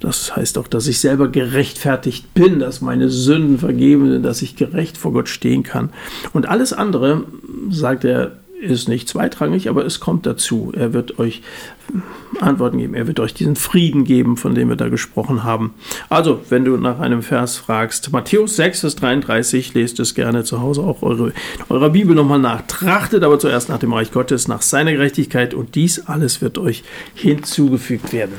S2: das heißt auch, dass ich selber gerechtfertigt bin, dass meine Sünden vergeben sind, dass ich gerecht vor Gott stehen kann. Und alles andere, sagt er, ist nicht zweitrangig, aber es kommt dazu. Er wird euch Antworten geben. Er wird euch diesen Frieden geben, von dem wir da gesprochen haben. Also, wenn du nach einem Vers fragst, Matthäus 6, Vers 33, lest es gerne zu Hause auch eure, eurer Bibel nochmal nach. Trachtet aber zuerst nach dem Reich Gottes, nach seiner Gerechtigkeit und dies alles wird euch hinzugefügt werden.